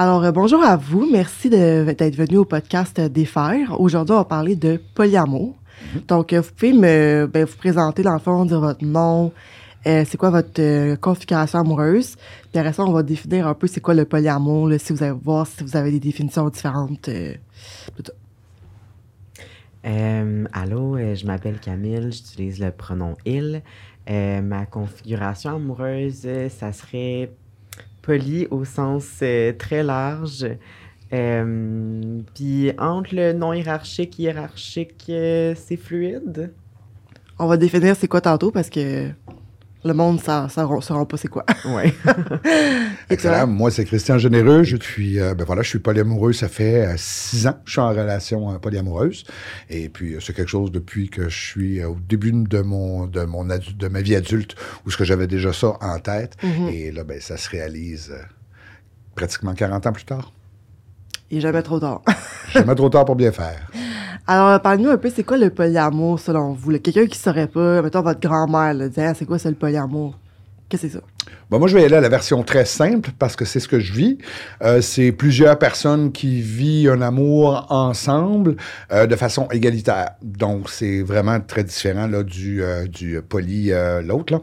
Alors, euh, bonjour à vous. Merci d'être venu au podcast Défaire. Aujourd'hui, on va parler de polyamour. Mhm. Donc, euh, vous pouvez me ben, vous présenter, dans le fond, dire votre nom, euh, c'est quoi votre configuration amoureuse. Puis après ça, on va définir un peu c'est quoi le polyamour, si vous allez voir si vous avez des définitions différentes. allô, je m'appelle Camille, j'utilise le pronom il. ma configuration amoureuse, ça serait au sens euh, très large. Euh, puis entre le non hiérarchique et hiérarchique, euh, c'est fluide. On va définir c'est quoi tantôt parce que le monde ça ne saura pas c'est quoi. Oui. Excellent. Moi, c'est Christian Généreux. Je suis, euh, ben voilà, je suis polyamoureux. Ça fait euh, six ans que je suis en relation euh, polyamoureuse. Et puis, c'est quelque chose depuis que je suis au début de mon, de mon de ma vie adulte où ce que j'avais déjà ça en tête. Mm-hmm. Et là, ben, ça se réalise pratiquement 40 ans plus tard. Et jamais trop tard. jamais trop tard pour bien faire. Alors, parlez-nous un peu, c'est quoi le polyamour selon vous? Quelqu'un qui ne saurait pas, mettons votre grand-mère, dit ah, c'est quoi ça le polyamour? Qu'est-ce que c'est ça? Moi, je vais y aller à la version très simple parce que c'est ce que je vis. Euh, c'est plusieurs personnes qui vivent un amour ensemble euh, de façon égalitaire. Donc, c'est vraiment très différent là, du, euh, du poly, l'autre, là.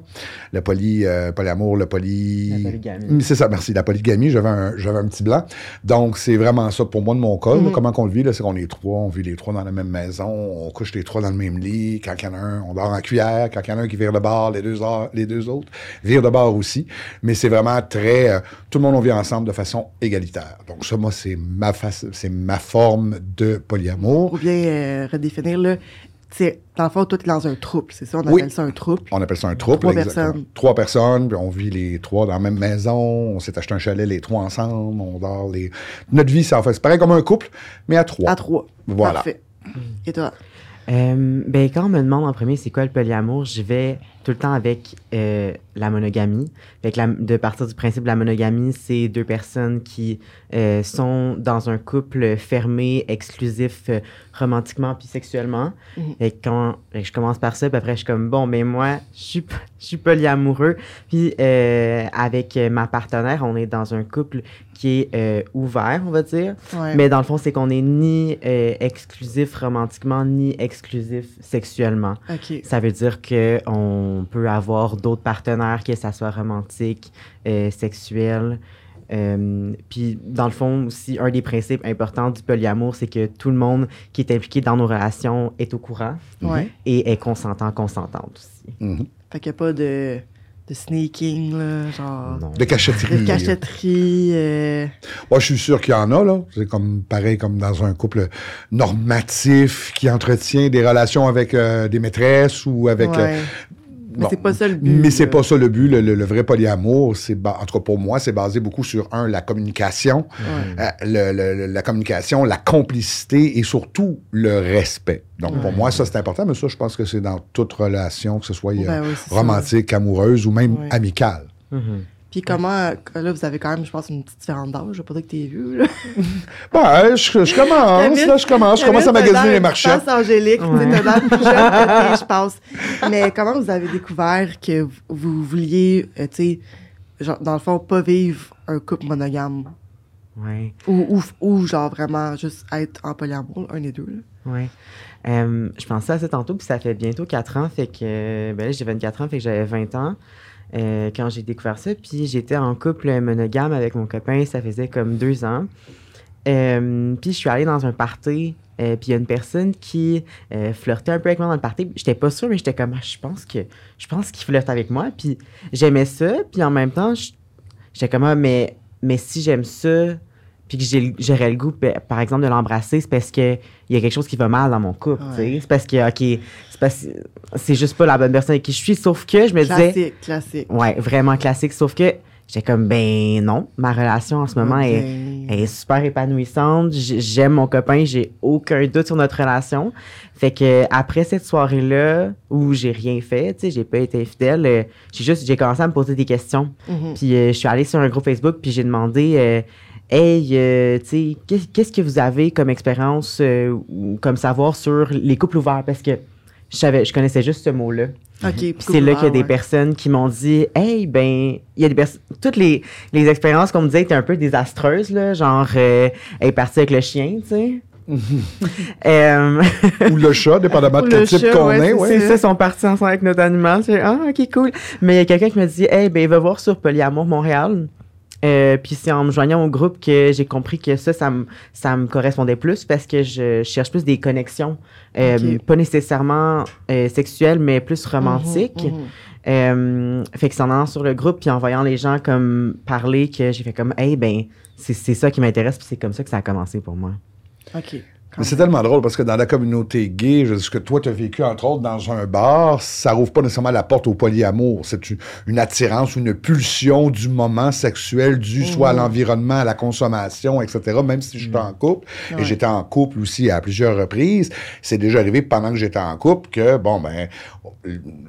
Le poly, polyamour, le poly... La polygamie. C'est ça, merci. La polygamie, j'avais un, j'avais un petit blanc. Donc, c'est vraiment ça pour moi de mon cas. Mm-hmm. comment qu'on le vit, là, c'est qu'on est trois, on vit les trois dans la même maison, on couche les trois dans le même lit. Quand il y en a un, on dort en cuillère. Quand il y en a un qui vire de bord, les deux, les deux autres virent de bord aussi mais c'est vraiment très... Euh, tout le monde, on vit ensemble de façon égalitaire. Donc ça, moi, c'est ma, c'est ma forme de polyamour. Ou bien euh, redéfinir, là, c'est, dans le fond, toi, tu dans un trouble, c'est ça? On appelle ça un trouble. On appelle ça un trouble. Trois personnes. Trois personnes, puis on vit les trois dans la même maison, on s'est acheté un chalet les trois ensemble, on dort les... Notre vie, c'est en fait, c'est pareil comme un couple, mais à trois. À trois. Voilà. Parfait. Et toi? Euh, ben, quand on me demande en premier c'est quoi le polyamour, je vais tout le temps avec euh, la monogamie. Avec la, de partir du principe de la monogamie, c'est deux personnes qui euh, sont dans un couple fermé, exclusif, euh, romantiquement puis sexuellement. Mhm. Et quand je commence par ça, puis après je suis comme bon, mais moi, je suis, je suis polyamoureux. Puis avec ma partenaire, on est dans un couple qui est ouvert, on va dire. Mais dans le fond, c'est qu'on n'est ni exclusif romantiquement, ni exclusif sexuellement. Ça veut dire qu'on on peut avoir d'autres partenaires, que ça soit romantique, euh, sexuel. Euh, puis, dans le fond, aussi, un des principes importants du polyamour, c'est que tout le monde qui est impliqué dans nos relations est au courant et est consentant, consentante aussi. Mm-hmm. Fait qu'il n'y a pas de, de sneaking, là, genre. De cachetterie. De cachetterie. Euh. Moi, je suis sûr qu'il y en a, là. C'est comme pareil comme dans un couple normatif qui entretient des relations avec des maîtresses ou avec. Mais c'est pas ça le but. Mais c'est pas ça le but. Le, vrai polyamour, c'est en tout cas pour moi, c'est basé beaucoup sur un la communication, euh, la communication, la complicité et surtout le respect. Donc pour moi, ça c'est important, mais ça je pense que c'est dans toute relation, que ce soit ben euh, romantique, amoureuse ou même amicale. Mm-hmm. Puis comment, là, vous avez quand même, je pense, une petite différence d'âge. Je veux pas dire que t'es vieux, là. Ben, je, je commence, là, je commence. Je commence à magasiner les marchés. Je pense Angélique, ouais. plus jeune je pense. Mais comment vous avez découvert que vous vouliez, euh, tu sais, dans le fond, pas vivre un couple monogame? Oui. Ou, ou, ou, genre vraiment juste être en polyamour, un des deux, là? Oui. Euh, je pensais à ça tantôt, puis ça fait bientôt 4 ans, fait que, ben là, j'ai 24 ans, fait que j'avais 20 ans. Euh, quand j'ai découvert ça. Puis j'étais en couple monogame avec mon copain, ça faisait comme deux ans. Euh, puis je suis allée dans un party, euh, puis il y a une personne qui flirtait un peu avec moi dans le party. J'étais pas sûre, mais j'étais comme, ah, je pense que je pense qu'il flirte avec moi. Puis j'aimais ça, puis en même temps, j'étais comme, ah, mais, mais si j'aime ça, puis que j'aurais le goût, par exemple, de l'embrasser, c'est parce qu'il y a quelque chose qui va mal dans mon couple. C'est parce que, OK, c'est juste pas la bonne personne avec qui je suis. Sauf que je me disais. Classique, classique. Ouais, vraiment classique. Sauf que j'étais comme, ben non, ma relation en ce moment est, est, super épanouissante. J'aime mon copain, j'ai aucun doute sur notre relation. Fait que après cette soirée-là, où j'ai rien fait, tu sais, j'ai pas été fidèle, euh, j'ai juste, j'ai commencé à me poser des questions. Mm-hmm. Puis euh, je suis allée sur un groupe Facebook, puis j'ai demandé. Euh, Hey, euh, tu sais, qu'est-ce que vous avez comme expérience ou comme savoir sur les couples ouverts? Parce que je savais, je connaissais juste ce mot-là. OK. Puis c'est là qu'il y a des ouais. personnes qui m'ont dit Hey, ben, il y a des personnes. Toutes les, les expériences qu'on me disait étaient un peu désastreuses, là. Genre, euh, elle est partie avec le chien, tu sais. Euh, Ou le chat, dépendamment de quel type qu'on ouais, est. c'est ouais. c'est ça, ils sont partis ensemble avec notre animal. Ah, ok, cool. Mais il y a quelqu'un qui me dit Hey, ben, va voir sur Polyamour Montréal. Euh, puis c'est en me joignant au groupe que j'ai compris que ça, ça me, ça me correspondait plus parce que je cherche plus des connexions, euh, pas nécessairement euh, sexuelles, mais plus romantiques. Mhm, mhm. Euh, fait que c'est en allant sur le groupe puis en voyant les gens comme parler que j'ai fait comme hey ben c'est c'est ça qui m'intéresse puis c'est comme ça que ça a commencé pour moi. OK. Mais c'est tellement drôle parce que dans la communauté gay, je, ce que toi tu as vécu entre autres dans un bar, ça rouvre pas nécessairement la porte au polyamour. C'est une, attirance une pulsion du moment sexuel dû soit à l'environnement, à la consommation, etc. Même si je suis en couple, Ouais. et j'étais en couple aussi à plusieurs reprises, c'est déjà arrivé pendant que j'étais en couple que, bon, ben,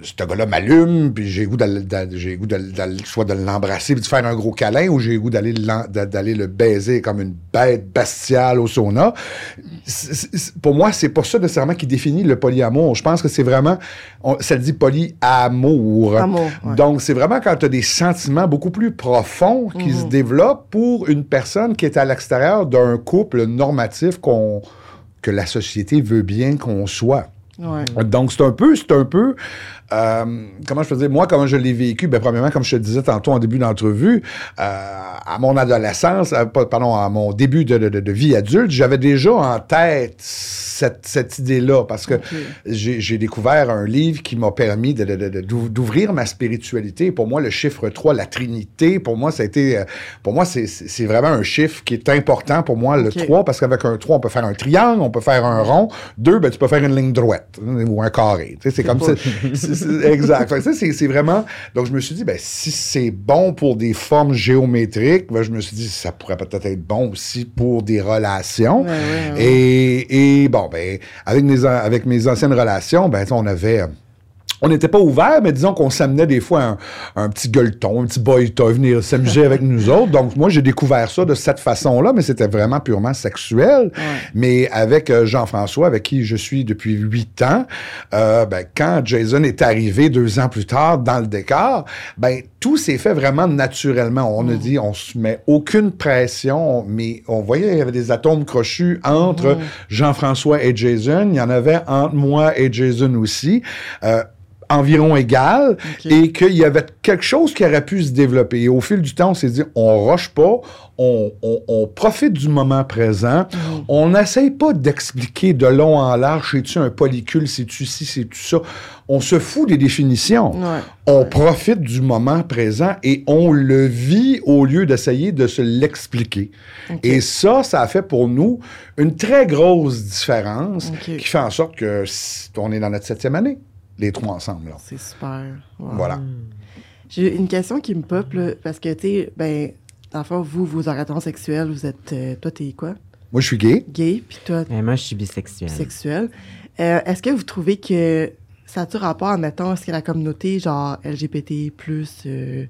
ce gars-là m'allume, puis j'ai goût d'aller, j'ai goût d'aller- soit de l'embrasser puis de faire un gros câlin, ou j'ai goût d'aller, d'aller le baiser comme une bête bestiale au sauna. C'est- pour moi, c'est pas ça nécessairement qui définit le polyamour. Je pense que c'est vraiment, on- ça le dit polyamour. Amour, ouais. Donc, c'est vraiment quand tu as des sentiments beaucoup plus profonds qui Mhm. se développent pour une personne qui est à l'extérieur d'un couple normatif qu'on que la société veut bien qu'on soit. Ouais. Donc, c'est un peu, c'est un peu, euh, comment je peux dire, moi, comment je l'ai vécu, ben, premièrement, comme je te disais tantôt en début d'entrevue, euh, à mon adolescence, euh, pas- pardon, à mon début de, de- de- de vie adulte, j'avais déjà en tête cette, cette idée-là, parce que j'ai j'ai découvert un livre qui m'a permis d'ouvrir ma spiritualité. Pour moi, le chiffre 3, la Trinité, pour moi, ça a été, euh, pour moi, c'est- vraiment un chiffre qui est important pour moi, le Ok. 3, parce qu'avec un 3, on peut faire un triangle, on peut faire un rond. Deux, ben, tu peux faire une ligne droite hein, ou un carré. C'est comme ça. Exact. Fait que ça, c'est vraiment. Donc, je me suis dit, ben, si c'est bon pour des formes géométriques, ben, je me suis dit, ça pourrait peut-être être bon aussi pour des relations. Ouais, ouais, ouais. Et, et bon, ben, avec mes, avec mes anciennes relations, ben, on avait. On n'était pas ouvert, mais disons qu'on s'amenait des fois un, un petit gueuleton, un petit boy toy venir s'amuser avec nous autres. Donc, moi, j'ai découvert ça de cette façon-là, mais c'était vraiment purement sexuel. Mais avec euh, Jean-François, avec qui je suis depuis huit ans, euh, ben, quand Jason est arrivé deux ans plus tard dans le décor, ben, tout s'est fait vraiment naturellement. On a dit, on se met aucune pression, mais on voyait il y avait des atomes crochus entre Jean-François et Jason. Il y en avait entre moi et Jason aussi. Euh, environ égal et qu'il y avait quelque chose qui aurait pu se développer. Et au fil du temps, on s'est dit, on roche pas, on, on- on profite du moment présent, on n'essaye pas d'expliquer de long en large, c'est-tu un polycule, c'est-tu ci, c'est-tu ça. On se fout des définitions. Ouais. On profite du moment présent et on le vit au lieu d'essayer de se l'expliquer. Et ça, ça a fait pour nous une très grosse différence qui fait en sorte que on est dans notre septième année, les trois ensemble. là. C'est super. Wow. Voilà. J'ai une question qui me pop, là, parce que, tu sais, ben, dans le fond, vous, vos orientations sexuelles, vous êtes. euh, toi, t'es quoi? Moi, je suis gay. Gay, puis toi, Mais moi je suis bisexuelle. sexuel. Euh, Est-ce que vous trouvez que ça a-tu rapport, admettons, est-ce que la communauté, genre, LGBT, euh,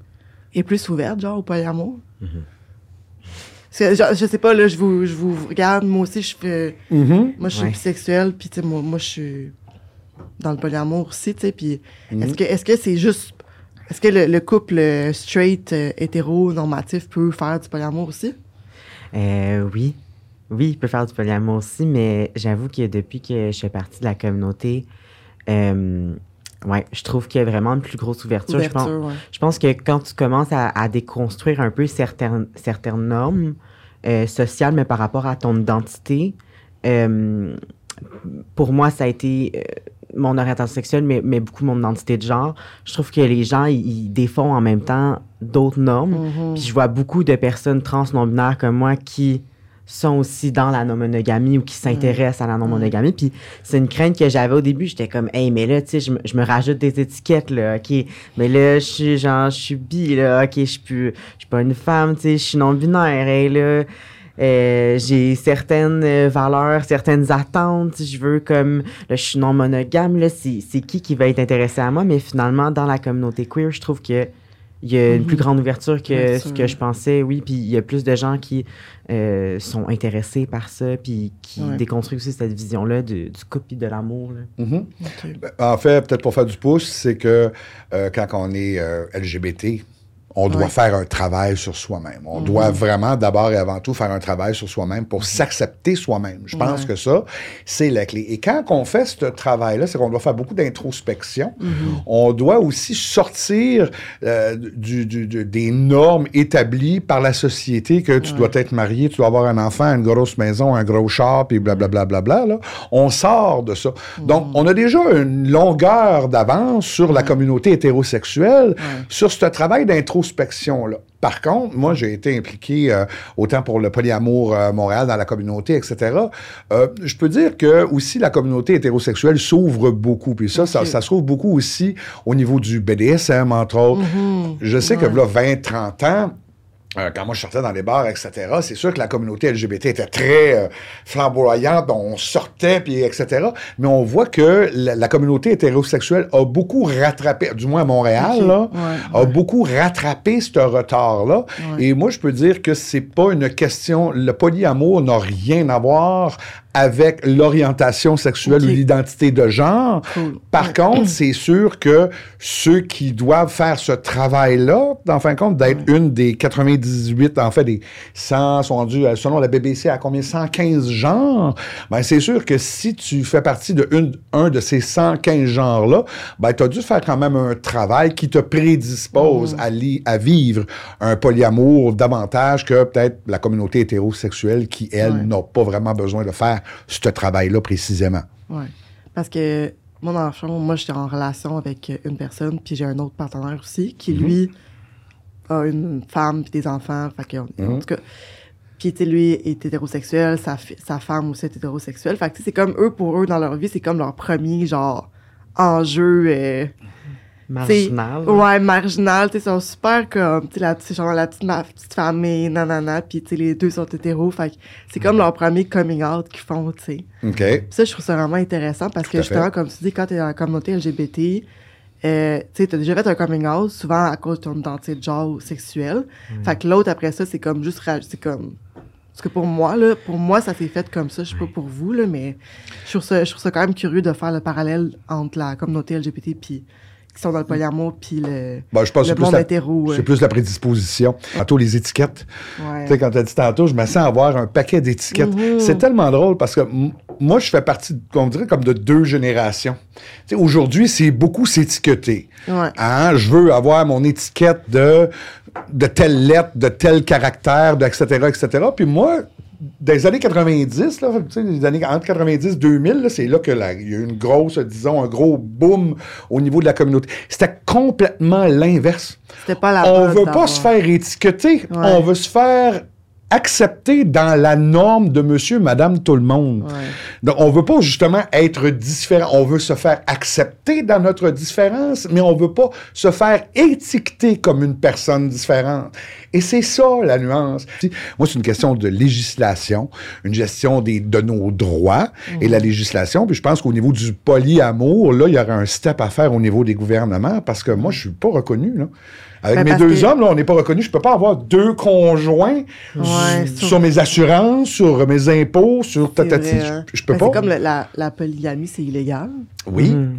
est plus ouverte, genre, au polyamour? Parce que, genre, je sais pas, là, je vous, je vous regarde, moi aussi, je fais. Mhm. Moi, je suis Ouais. bisexuelle, puis, tu sais, moi, moi je suis dans le polyamour aussi, tu sais, puis Mhm. est-ce que est-ce que c'est juste. Est-ce que le, le couple euh, straight, euh, hétéro-normatif peut faire du polyamour aussi? Euh, oui. Oui, il peut faire du polyamour aussi, mais j'avoue que depuis que je fais partie de la communauté, euh, ouais, je trouve qu'il y a vraiment une plus grosse ouverture. Je pense, Ouverture, ouais. je pense que quand tu commences à, à déconstruire un peu certaines, certaines normes sociales, mais par rapport à ton identité, pour moi, ça a été mon orientation sexuelle, mais, mais beaucoup mon identité de genre. Je trouve que les gens, ils, défont en même temps d'autres normes. Mhm. Puis je vois beaucoup de personnes trans non-binaires comme moi qui sont aussi dans la non-monogamie ou qui s'intéressent à la non-monogamie. Puis c'est une crainte que j'avais au début. J'étais comme, hey, mais là, tu sais, je, me- je me rajoute des étiquettes, là, OK. Mais là, je suis genre, je suis bi, là, OK, je suis plus- je suis pas une femme, tu sais, je suis non-binaire, et là. Euh, j'ai certaines euh, valeurs, certaines attentes. Je veux comme, là, je suis non monogame. Là, c'est, c'est qui qui va être intéressé à moi? Mais finalement, dans la communauté queer, je trouve que il y a une Mhm. plus grande ouverture que Bien ce sûr. que je pensais, oui. Puis il y a plus de gens qui euh, sont intéressés par ça, puis qui Ouais. déconstruisent aussi cette vision-là du, du couple et de l'amour. là. Mhm. Ben, En fait, peut-être pour faire du pouce, c'est que euh, quand on est euh, LGBT, on doit Ouais. faire un travail sur soi-même. On Mhm. doit vraiment, d'abord et avant tout, faire un travail sur soi-même pour s'accepter soi-même. Je pense Ouais. que ça, c'est la clé. Et quand on fait ce travail-là, c'est qu'on doit faire beaucoup d'introspection. Mhm. On doit aussi sortir euh, du, du- du- des normes établies par la société que tu Ouais. dois être marié, tu dois avoir un enfant, une grosse maison, un gros char, puis blablabla. Bla, bla, bla. On sort de ça. Donc, on a déjà une longueur d'avance sur la communauté hétérosexuelle, sur ce travail Par contre, moi, j'ai été impliqué euh, autant pour le polyamour euh, Montréal dans la communauté, etc. Euh, je peux dire que aussi la communauté hétérosexuelle s'ouvre beaucoup. Puis ça, ça, s'ouvre beaucoup aussi au niveau du BDSM, entre autres. Mhm. Je sais que là, 20, 30 ans, euh, quand moi je sortais dans les bars, etc., c'est sûr que la communauté LGBT était très euh, flamboyante, on sortait, puis etc. Mais on voit que la, la communauté hétérosexuelle a beaucoup rattrapé, du moins à Montréal, là, Ouais, a beaucoup rattrapé ce retard-là. Ouais. Et moi, je peux dire que c'est pas une question. Le polyamour n'a rien à voir avec l'orientation sexuelle ou l'identité de genre. Cool. Par contre, c'est sûr que ceux qui doivent faire ce travail-là, en fin de compte, d'être une des 98, en fait, des 100 sont rendus, euh, selon la BBC, à combien? 115 genres, ben c'est sûr que si tu fais partie de une, un de ces 115 genres-là, ben tu as dû faire quand même un travail qui te prédispose à, li- à vivre un polyamour davantage que peut-être la communauté hétérosexuelle qui, elle, n'a pas vraiment besoin de faire ce travail-là précisément. Ouais. Parce que moi, dans le fond, moi, j'étais en relation avec une personne, puis j'ai un autre partenaire aussi, qui, Mhm. lui, a une femme puis des enfants. Fait que, en Mhm. tout cas, puis, tu lui est hétérosexuel, sa, sa femme aussi est hétérosexuelle. Fait que, c'est comme eux, pour eux, dans leur vie, c'est comme leur premier, genre, enjeu. euh, Marginal. Ouais, marginal, tu sais, ils sont super comme, tu sais, genre la petite, ma petite famille, nanana, puis tu sais, les deux sont hétéros, fait que c'est comme leur premier coming out qu'ils font, tu sais. OK? Ça, je trouve ça vraiment intéressant parce Tout que justement, fait. comme tu dis, quand t'es dans la communauté LGBT, euh, tu sais, t'as déjà fait un coming out, souvent à cause de ton identité de genre ou sexuelle. Fait que l'autre, après ça, c'est comme juste, c'est comme... Parce que pour moi, là, pour moi, ça s'est fait comme ça. Je sais pas pour vous, là, mais je trouve, ça, je trouve ça quand même curieux de faire le parallèle entre la communauté LGBT puis qui sont dans le polyamour puis le, Ben, je pense que le c'est plus, monde la, hétéro. c'est plus la prédisposition. Tantôt, les étiquettes. Ouais. Tu sais, quand tu as dit tantôt, je me sens avoir un paquet d'étiquettes. Mhm. C'est tellement drôle parce que moi, je fais partie, on dirait, comme de deux générations. Tu sais, aujourd'hui, c'est beaucoup s'étiqueter. Ouais. Hein, je veux avoir mon étiquette de, de telle lettre, de tel caractère, de etc., etc. Puis moi, dans les années 90, là, tu sais, les années entre 90 et 2000, là, c'est là que la- il y a eu une grosse, disons, un gros boom au niveau de la communauté. C'était complètement l'inverse. C'était pas la On veut pas se faire étiqueter. Ouais. On veut se faire accepter dans la norme de monsieur, madame, tout le monde. Ouais. Donc, on veut pas justement être différent. On veut se faire accepter dans notre différence, mais on veut pas se faire étiqueter comme une personne différente. Et c'est ça, la nuance. Moi, c'est une question de législation, une gestion des, de nos droits et la législation. Puis je pense qu'au niveau du polyamour, là, il y aurait un step à faire au niveau des gouvernements parce que moi, je suis pas reconnu, là. Avec Ben, mes deux que- hommes, là, on n'est pas reconnu. Je peux pas avoir deux conjoints Ouais, sur, sur- mes assurances, sur mes impôts, sur tatati. vrai, hein. Je, je peux Ben, pas. C'est comme le- la, la polygamie, c'est illégal. Oui, Mhm.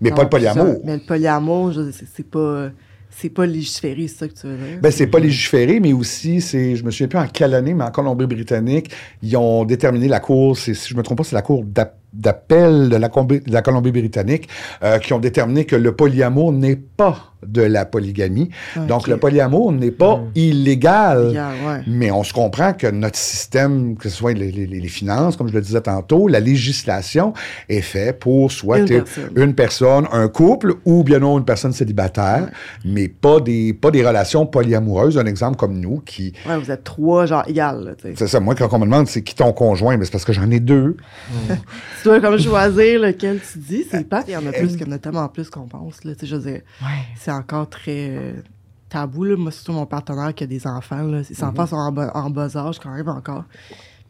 mais pas le polyamour. ça- Mais le polyamour, c'est pas, c'est pas légiféré, c'est ça que tu veux dire? Ben, c'est pas légiféré, mais aussi, c'est, je me souviens plus en quelle année, mais en Colombie-Britannique, ils ont déterminé la Cour, si je me trompe pas, c'est la Cour d'app- d'appel de la, Combi- de la Colombie-Britannique, euh, qui ont déterminé que le polyamour n'est pas de la polygamie. Donc, le polyamour n'est pas illégal. Illégal, ouais. Mais on se comprend que notre système, que ce soit les, les- les finances, comme je le disais tantôt, la législation est fait pour soit Une personne. une personne, un couple ou bien non une personne célibataire, mais pas des, pas des relations polyamoureuses. Un exemple comme nous qui. Ouais, vous êtes trois, genre, égal, là, tu sais. C'est ça, moi, quand on me demande c'est qui ton conjoint, mais c'est parce que j'en ai deux. Tu dois comme choisir lequel tu dis, c'est pas. Il y en a plus, qu'il y en a tellement plus qu'on pense, là, tu sais, je veux dire, c'est encore très euh, tabou, là. Moi, surtout mon partenaire qui a des enfants, là, ses enfants sont en, bas- en bas âge quand même encore.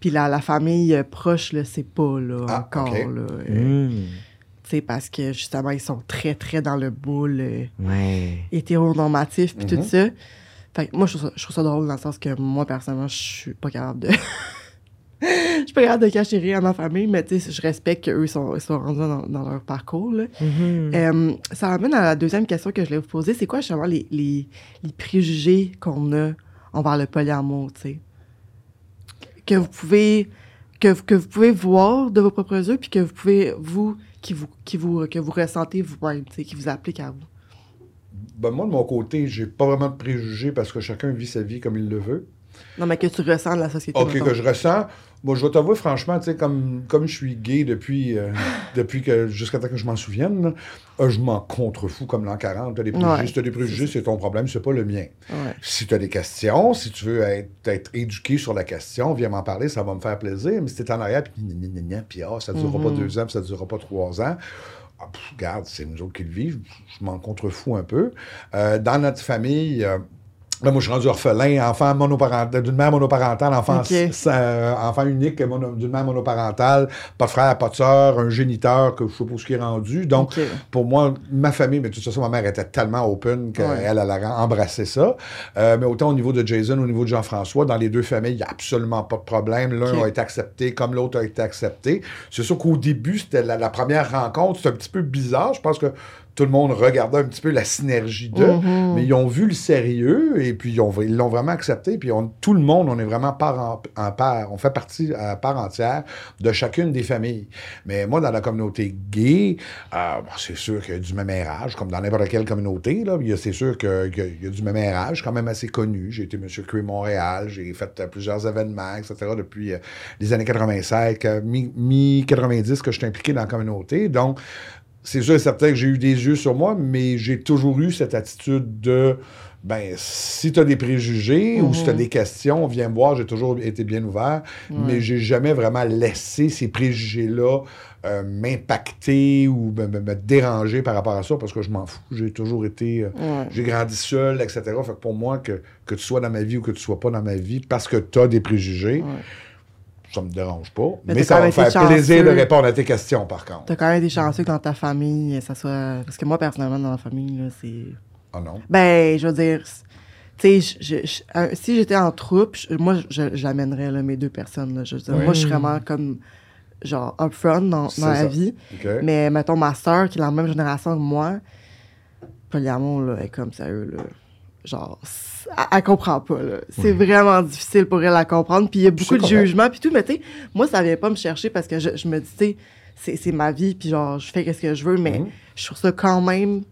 Puis la, la famille euh, proche, là, c'est pas, là, Ah, encore, ok. là. euh, Mhm. Tu sais, parce que justement, ils sont très, très dans le boule euh, Ouais. hétéronormatif puis Mhm. tout ça. Fait que moi, je trouve, ça, je trouve ça drôle dans le sens que moi, personnellement, je suis pas capable de. Je suis pas capable de cacher rien à ma famille, mais tu sais, je respecte qu'eux sont, ils sont rendus dans, dans leur parcours. Là. Mhm. Euh, ça ramène à la deuxième question que je voulais vous poser. C'est quoi justement les, les, les préjugés qu'on a envers le polyamour, tu sais? Que vous pouvez que, vous- que vous pouvez voir de vos propres yeux, puis que vous pouvez, vous, qui vous, qui vous, que vous ressentez vous-même, tu sais, qui vous applique à vous. Ben, moi, de mon côté, j'ai pas vraiment de préjugés parce que chacun vit sa vie comme il le veut. Non, mais que tu ressens de la société. OK, que je ressens. Moi, je vais t'avouer, franchement, tu sais, comme, comme je suis gay depuis, euh, depuis que, jusqu'à temps que je m'en souvienne, là, euh, je m'en contrefous comme l'an 40. T'as des préjugés, Ouais, t'as des préjugés, c'est ton problème, c'est pas le mien. Ouais. Si tu as des questions, si tu veux être, être éduqué sur la question, viens m'en parler, ça va me faire plaisir. Mais si t'es en arrière, puis puis ah, ça ne durera Mhm. pas deux ans, puis ça ne durera pas trois ans, ah, pff, regarde, c'est nous autres qui le vivent, je m'en contrefous un peu. Euh, dans notre famille, là, moi, je suis rendu orphelin, enfant monoparental, d'une mère monoparentale, enfant, euh, enfant unique d'une mère monoparentale, pas de frère, pas de sœur, un géniteur que je sais pas ce qui est rendu. Donc, pour moi, ma famille, mais de toute façon, ma mère était tellement open qu'elle Ouais. elle a embrassé ça. Euh, mais autant au niveau de Jason, au niveau de Jean-François, dans les deux familles, il n'y a absolument pas de problème. L'un a été accepté comme l'autre a été accepté. C'est sûr qu'au début, c'était la, la première rencontre, c'était un petit peu bizarre. Je pense que tout le monde regardait un petit peu la synergie d'eux, Mhm. mais ils ont vu le sérieux et puis ils ont- ils l'ont vraiment accepté. Puis on- tout le monde, on est vraiment part en, en part, on fait partie à part entière de chacune des familles. Mais moi, dans la communauté gay, euh, bon, c'est sûr qu'il y a du mémérage, comme dans n'importe quelle communauté. Là, y c'est sûr qu'il y a du mémérage, quand même assez connu. J'ai été Monsieur Queer Montréal, j'ai fait euh, plusieurs événements, etc. depuis euh, les années 85, euh, mi- mi-90 que je suis impliqué dans la communauté. Donc, c'est sûr et certain que j'ai eu des yeux sur moi, mais j'ai toujours eu cette attitude de ben, si tu as des préjugés ou si tu as Mhm. des questions, viens me voir, j'ai toujours été bien ouvert, mais j'ai jamais vraiment laissé ces préjugés-là euh, m'impacter ou me, me- me déranger par rapport à ça parce que je m'en fous. J'ai toujours été. euh, Ouais. j'ai grandi seul, etc. Fait que pour moi, que, que tu sois dans ma vie ou que tu sois pas dans ma vie, parce que tu as des préjugés, Ouais. Ça me dérange pas. Mais ça va me faire plaisir de répondre à tes questions, par contre. T'as quand même été chanceux que dans ta famille, ça soit. Parce que moi, personnellement, dans ma famille, là, c'est. Ah non? Ben, je veux dire, tu sais, je- je- je- si j'étais en troupe, moi, je- j'amènerais mes deux personnes. là. Je veux dire, Oui. moi, je suis vraiment comme, genre, upfront dans, dans la ça. vie. Mais, mettons, ma soeur, qui est la même génération que moi, polyamour, là, est comme sérieux, là. Genre, elle, elle comprend pas, là. C'est vraiment difficile pour elle à comprendre. Puis il y a beaucoup de jugements, puis tout. Mais, tu sais, moi, ça vient pas me chercher parce que je, je me dis, tu sais, c'est- ma vie, puis genre, je fais ce que je veux, mais Mhm. je trouve ça quand même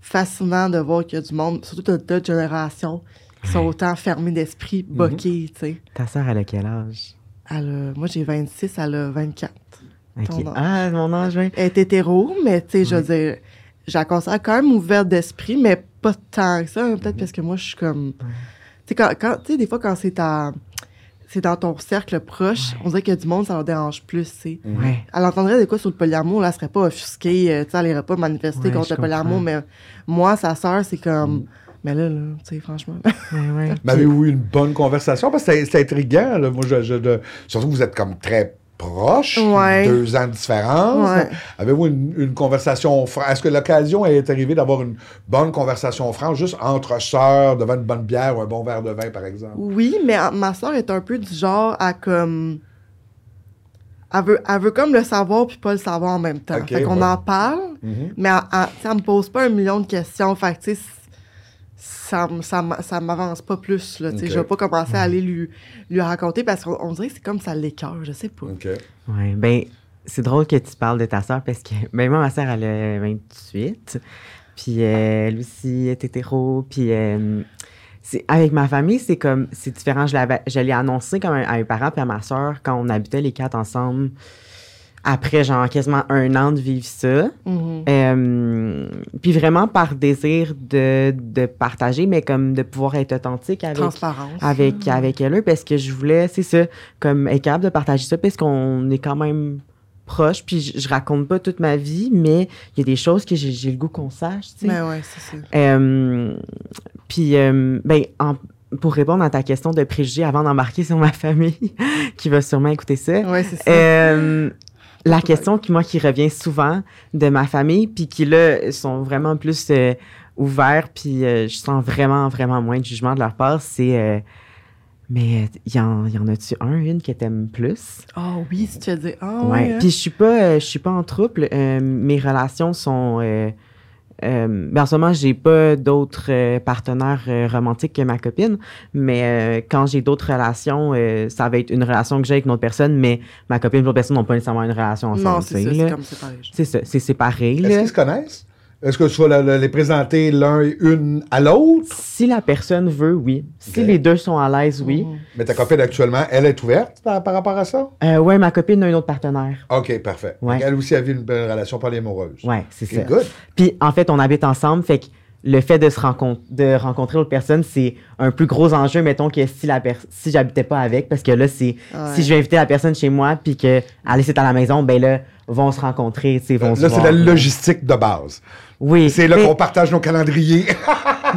fascinant de voir qu'il y a du monde, surtout de d'autres générations, qui sont autant fermés d'esprit, Mhm. boqués, tu sais. Ta sœur, elle a quel âge? Elle a- moi, j'ai 26, elle a 24. Ok. Ton âge. Ah, mon âge, oui. Elle est hétéro, mais tu sais, je veux dire, je la considère quand même ouverte d'esprit, mais pas tant que ça. hein, Peut-être parce que moi, je suis comme. Tu sais, quand, quand- tu sais, des fois, quand c'est ta- c'est dans ton cercle proche, on dirait qu'il y a du monde, ça leur dérange plus, tu sais. Ouais. Elle entendrait de quoi sur le polyamour, là, elle serait pas offusquée, euh, tu sais, elle irait pas manifester Ouais, contre le polyamour, comprends. mais moi, sa sœur, c'est comme. Mm. Mais là, là, tu sais, franchement. Mais avez-vous eu une bonne conversation? Parce que c'est intriguant. Là. Moi, je, surtout que vous êtes comme très proches, Ouais. deux ans de différence. Ouais. Avez-vous une, une conversation franche? Est-ce que l'occasion est arrivée d'avoir une bonne conversation franche, juste entre sœurs, devant une bonne bière ou un bon verre de vin, par exemple? Oui, mais ma soeur est un peu du genre à comme. Elle veut, elle veut comme le savoir puis pas le savoir en même temps. Fait qu'on ouais. en parle, Mhm. mais elle, elle, elle me pose pas un million de questions. Fait que, tu sais, ça, ça, m- ça m'avance pas plus. Là, tu sais. Ok. Je vais pas commencer à aller lui, lui raconter parce qu'on on dirait que c'est comme ça l'écœure, je sais pas. Ouais, ben, c'est drôle que tu parles de ta sœur parce que, ben, moi, ma sœur, elle a 28. Puis euh, elle aussi est hétéro. Puis euh, c'est- avec ma famille, c'est comme, c'est différent. Je l'avais, je l'ai annoncé comme un- à mes parents puis à ma sœur quand on habitait les quatre ensemble. Après, genre, quasiment un an de vivre ça. Mhm. Euh, puis vraiment par désir de, de partager, mais comme de pouvoir être authentique avec, avec, avec elle, parce que je voulais, c'est ça, comme être capable de partager ça, parce qu'on est quand même proche, puis je, je raconte pas toute ma vie, mais il y a des choses que j'ai j'ai le goût qu'on sache, tu sais. Ben ouais, c'est ça. Euh, puis, euh, ben, en- pour répondre à ta question de préjugés avant d'embarquer sur ma famille, qui va sûrement écouter ça, Ouais, c'est ça. La question qui, moi, qui revient souvent de ma famille, puis qui, là, sont vraiment plus euh, ouverts, puis euh, je sens vraiment, vraiment moins de jugement de leur part, c'est... euh, mais y en, y en a-tu un, une que t'aimes plus? Ah oui, si tu as dit. Ah Ouais. ouais. hein? Puis je suis pas, je suis pas en trouble. Mes relations sont. Euh, ben en ce moment, j'ai pas d'autres euh, partenaires euh, romantiques que ma copine, mais euh, quand j'ai d'autres relations, euh, ça va être une relation que j'ai avec une autre personne, mais ma copine et l'autre personne n'ont pas nécessairement une relation ensemble. non, c'est ça, c'est comme séparé. C'est ça, c'est séparé. Est-ce qu'ils se connaissent? Est-ce que tu vas la- la- les présenter l'un une à l'autre? Si la personne veut, oui. Si les deux sont à l'aise, oui. Mhm. Mais ta copine actuellement, elle est ouverte par, par rapport à ça? Euh, ouais, ma copine a un autre partenaire. OK, parfait. Ouais. Elle aussi a vu une belle relation polyamoureuse. Ouais, c'est OK, ça. good. Puis en fait, on habite ensemble, fait que le fait de se rencontrer, de rencontrer l'autre personne, c'est un plus gros enjeu, mettons, que si la si j'habitais pas avec, parce que là, c'est Ouais. si je vais inviter la personne chez moi, puis que Alice est à la maison, ben là, vont se rencontrer, tu sais, vont se Là, c'est la logistique de base. Oui. C'est là mais- qu'on partage nos calendriers.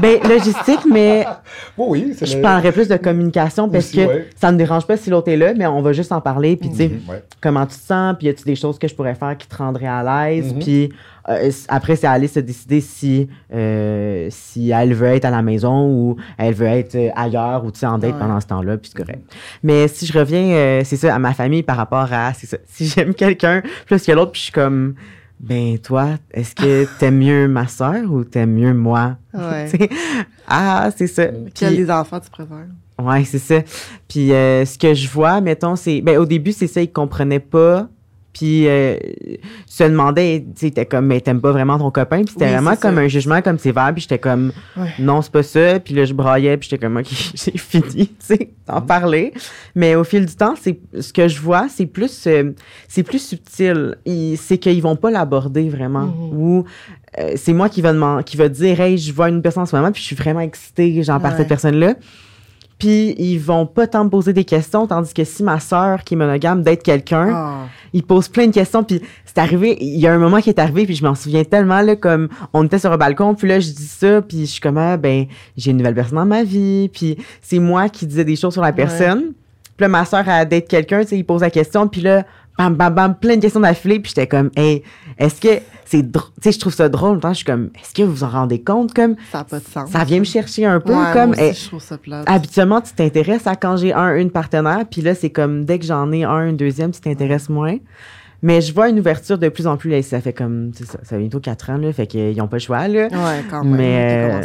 Ben, logistique, mais oui, oui. c'est je le- parlerais plus de communication parce Aussi, que ouais. ça ne me dérange pas si l'autre est là, mais on va juste en parler, puis tu sais, Mhm, ouais. comment tu te sens, puis y a-tu des choses que je pourrais faire qui te rendraient à l'aise, Mhm. puis euh, après c'est à Alice de décider si euh, si elle veut être à la maison ou elle veut être euh, ailleurs ou en date Ouais. pendant ce temps-là, puis c'est correct. Mais si je reviens, c'est ça à ma famille par rapport à c'est ça, si j'aime quelqu'un plus que l'autre, puis je suis comme ben toi, est-ce que t'aimes mieux ma soeur ou t'aimes mieux moi? Ouais. Ah, c'est ça. Quel Puis- des enfants tu préfères? Ouais, c'est ça. Puis euh, ce que je vois, mettons, c'est. Ben, au début, c'est ça, ils comprenaient pas. Puis euh, se demandaient, tu sais, t'es comme, mais t'aimes pas vraiment ton copain. Puis c'était Oui, vraiment comme ça. un jugement, comme sévère. Puis j'étais comme, Ouais. non, c'est pas ça. Puis là, je braillais. Puis j'étais comme, OK, j'ai fini, tu sais, d'en parler. Mais au fil du temps, c'est ce que je vois, c'est plus, euh, c'est plus subtil. Il- C'est qu'ils vont pas l'aborder vraiment. Mhm. Ou euh, c'est moi qui va, demander, qui va dire, hey, je vois une personne en ce moment. Puis je suis vraiment excitée, genre, par Ouais. cette personne-là. Puis ils vont pas tant me poser des questions, tandis que si ma sœur, qui est monogame, d'être quelqu'un, Ah. il pose plein de questions. Puis c'est arrivé, il y a un moment qui est arrivé, puis je m'en souviens tellement, là, comme on était sur un balcon, puis là, je dis ça, puis je suis comme, ah, ben, j'ai une nouvelle personne dans ma vie, puis c'est moi qui disais des choses sur la personne. Puis là, ma sœur a d'être quelqu'un, tu sais, il pose la question, puis là, bam, bam, bam, plein de questions d'affilée, puis j'étais comme, hey, est-ce que c'est drôle, tu sais, je trouve ça drôle, temps, je suis comme, est-ce que vous vous en rendez compte, comme, Ça n'a pas de sens. ça vient me chercher un peu, Ouais, comme, moi aussi, eh, je trouve ça plate. Habituellement, tu t'intéresses à quand j'ai un, une partenaire, puis là, c'est comme dès que j'en ai un, une deuxième, tu t'intéresses moins. Mais je vois une ouverture de plus en plus, là, ça fait comme, ça, ça fait bientôt quatre ans, là, fait qu'ils n'ont pas le choix, là. Ouais, quand même. Mais, euh.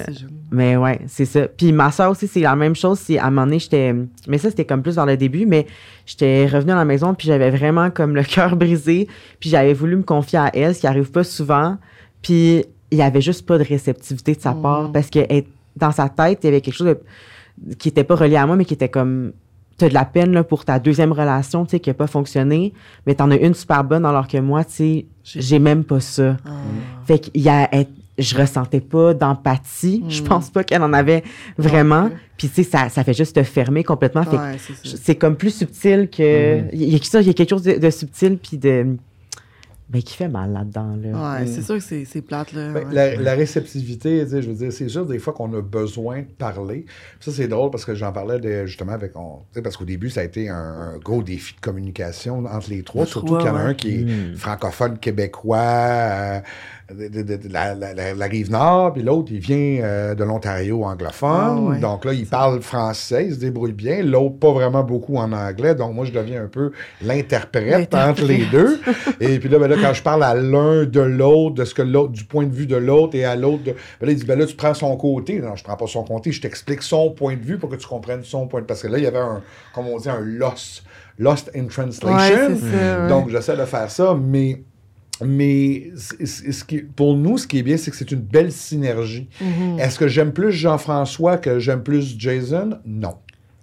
Mais ouais, c'est ça. Puis ma soeur aussi, c'est la même chose. Si à un moment donné, j'étais. Mais ça, c'était comme plus dans le début, mais j'étais revenue à la maison, puis j'avais vraiment comme le cœur brisé. Puis j'avais voulu me confier à elle, ce qui arrive pas souvent. Puis il y avait juste pas de réceptivité de sa part, parce que elle- dans sa tête, il y avait quelque chose de- qui était pas relié à moi, mais qui était comme. T'as de la peine là, pour ta deuxième relation, tu sais, qui a pas fonctionné, mais t'en as une super bonne, alors que moi, tu sais, J'ai- même pas ça. Ah. Fait qu'il y a, elle- je ressentais pas d'empathie. Je Mm. pense pas qu'elle en avait vraiment. Puis tu sais, ça, ça fait juste te fermer complètement. Fait que Ouais, c'est je- ça. c'est comme plus subtil que. Il y, a ça, il y a quelque chose de, de subtil puis de. Ben, qui fait mal là-dedans. Là. Ouais, c'est sûr que c'est c'est plate, là. Ben, ouais. la, la réceptivité, tu sais, je veux dire, c'est sûr des fois qu'on a besoin de parler. Ça, c'est drôle parce que j'en parlais de- justement avec. on- tu sais, parce qu'au début, ça a été un, un gros défi de communication entre les trois, Les surtout trois, qu'il y en a ouais. un qui est Mm. francophone québécois euh, de, de- de- de la, la- la- la rive nord, puis l'autre, il vient euh, de l'Ontario anglophone. Ah, ouais. Donc là, il parle français, il se débrouille bien. L'autre, pas vraiment beaucoup en anglais. Donc moi, je deviens un peu l'interprète entre les deux. Et puis là, ben là, quand je parle à l'un de l'autre, de ce que l'autre, du point de vue de l'autre et à l'autre, de- ben là, il dit, ben là, tu prends son côté. Non, je prends pas son côté, je t'explique son point de vue pour que tu comprennes son point de Parce que là, il y avait un, comme on dit, un lost, lost in translation. Ouais, c'est ça, ouais. Donc, j'essaie de faire ça, mais. Mais ce qui, pour nous, ce qui est bien, c'est que c'est une belle synergie. Mhm. Est-ce que j'aime plus Jean-François que j'aime plus Jason? Non.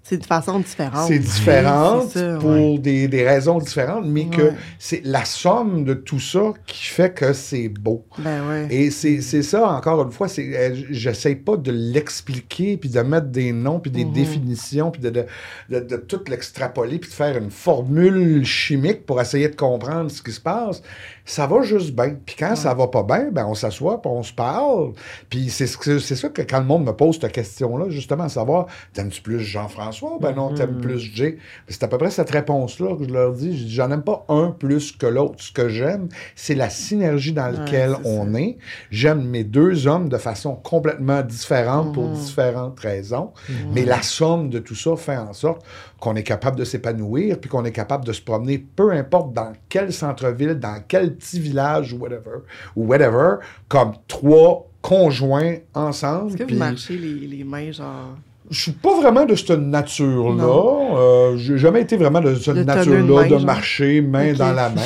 C'est de façon différente. C'est différent ça, pour ouais. des, des raisons différentes, mais que c'est la somme de tout ça qui fait que c'est beau. Ben ouais. Et c'est c'est ça, encore une fois, c'est euh, j'essaie pas de l'expliquer, puis de mettre des noms, puis des Mhm. définitions, puis de, de, de, de tout l'extrapoler, puis de faire une formule chimique pour essayer de comprendre ce qui se passe. Ça va juste bien. Puis quand ça va pas bien, ben on s'assoit, puis on se parle. Puis c'est ça que quand le monde me pose cette question-là, justement, à savoir, t'aimes-tu plus Jean-François? François, ben non, t'aimes Mhm. plus Jay. C'est à peu près cette réponse-là que je leur dis. Je dis, j'en aime pas un plus que l'autre. Ce que j'aime, c'est la synergie dans Ouais, laquelle on est. J'aime mes deux hommes de façon complètement différente pour Mhm. différentes raisons. Mais la somme de tout ça fait en sorte qu'on est capable de s'épanouir, puis qu'on est capable de se promener, peu importe dans quel centre-ville, dans quel petit village ou whatever, ou whatever, comme trois conjoints ensemble. Est-ce que vous marchez les, les mains, genre. Je suis pas vraiment de cette nature-là. Euh, j'ai jamais été vraiment de cette nature-là de genre. marcher main dans la main.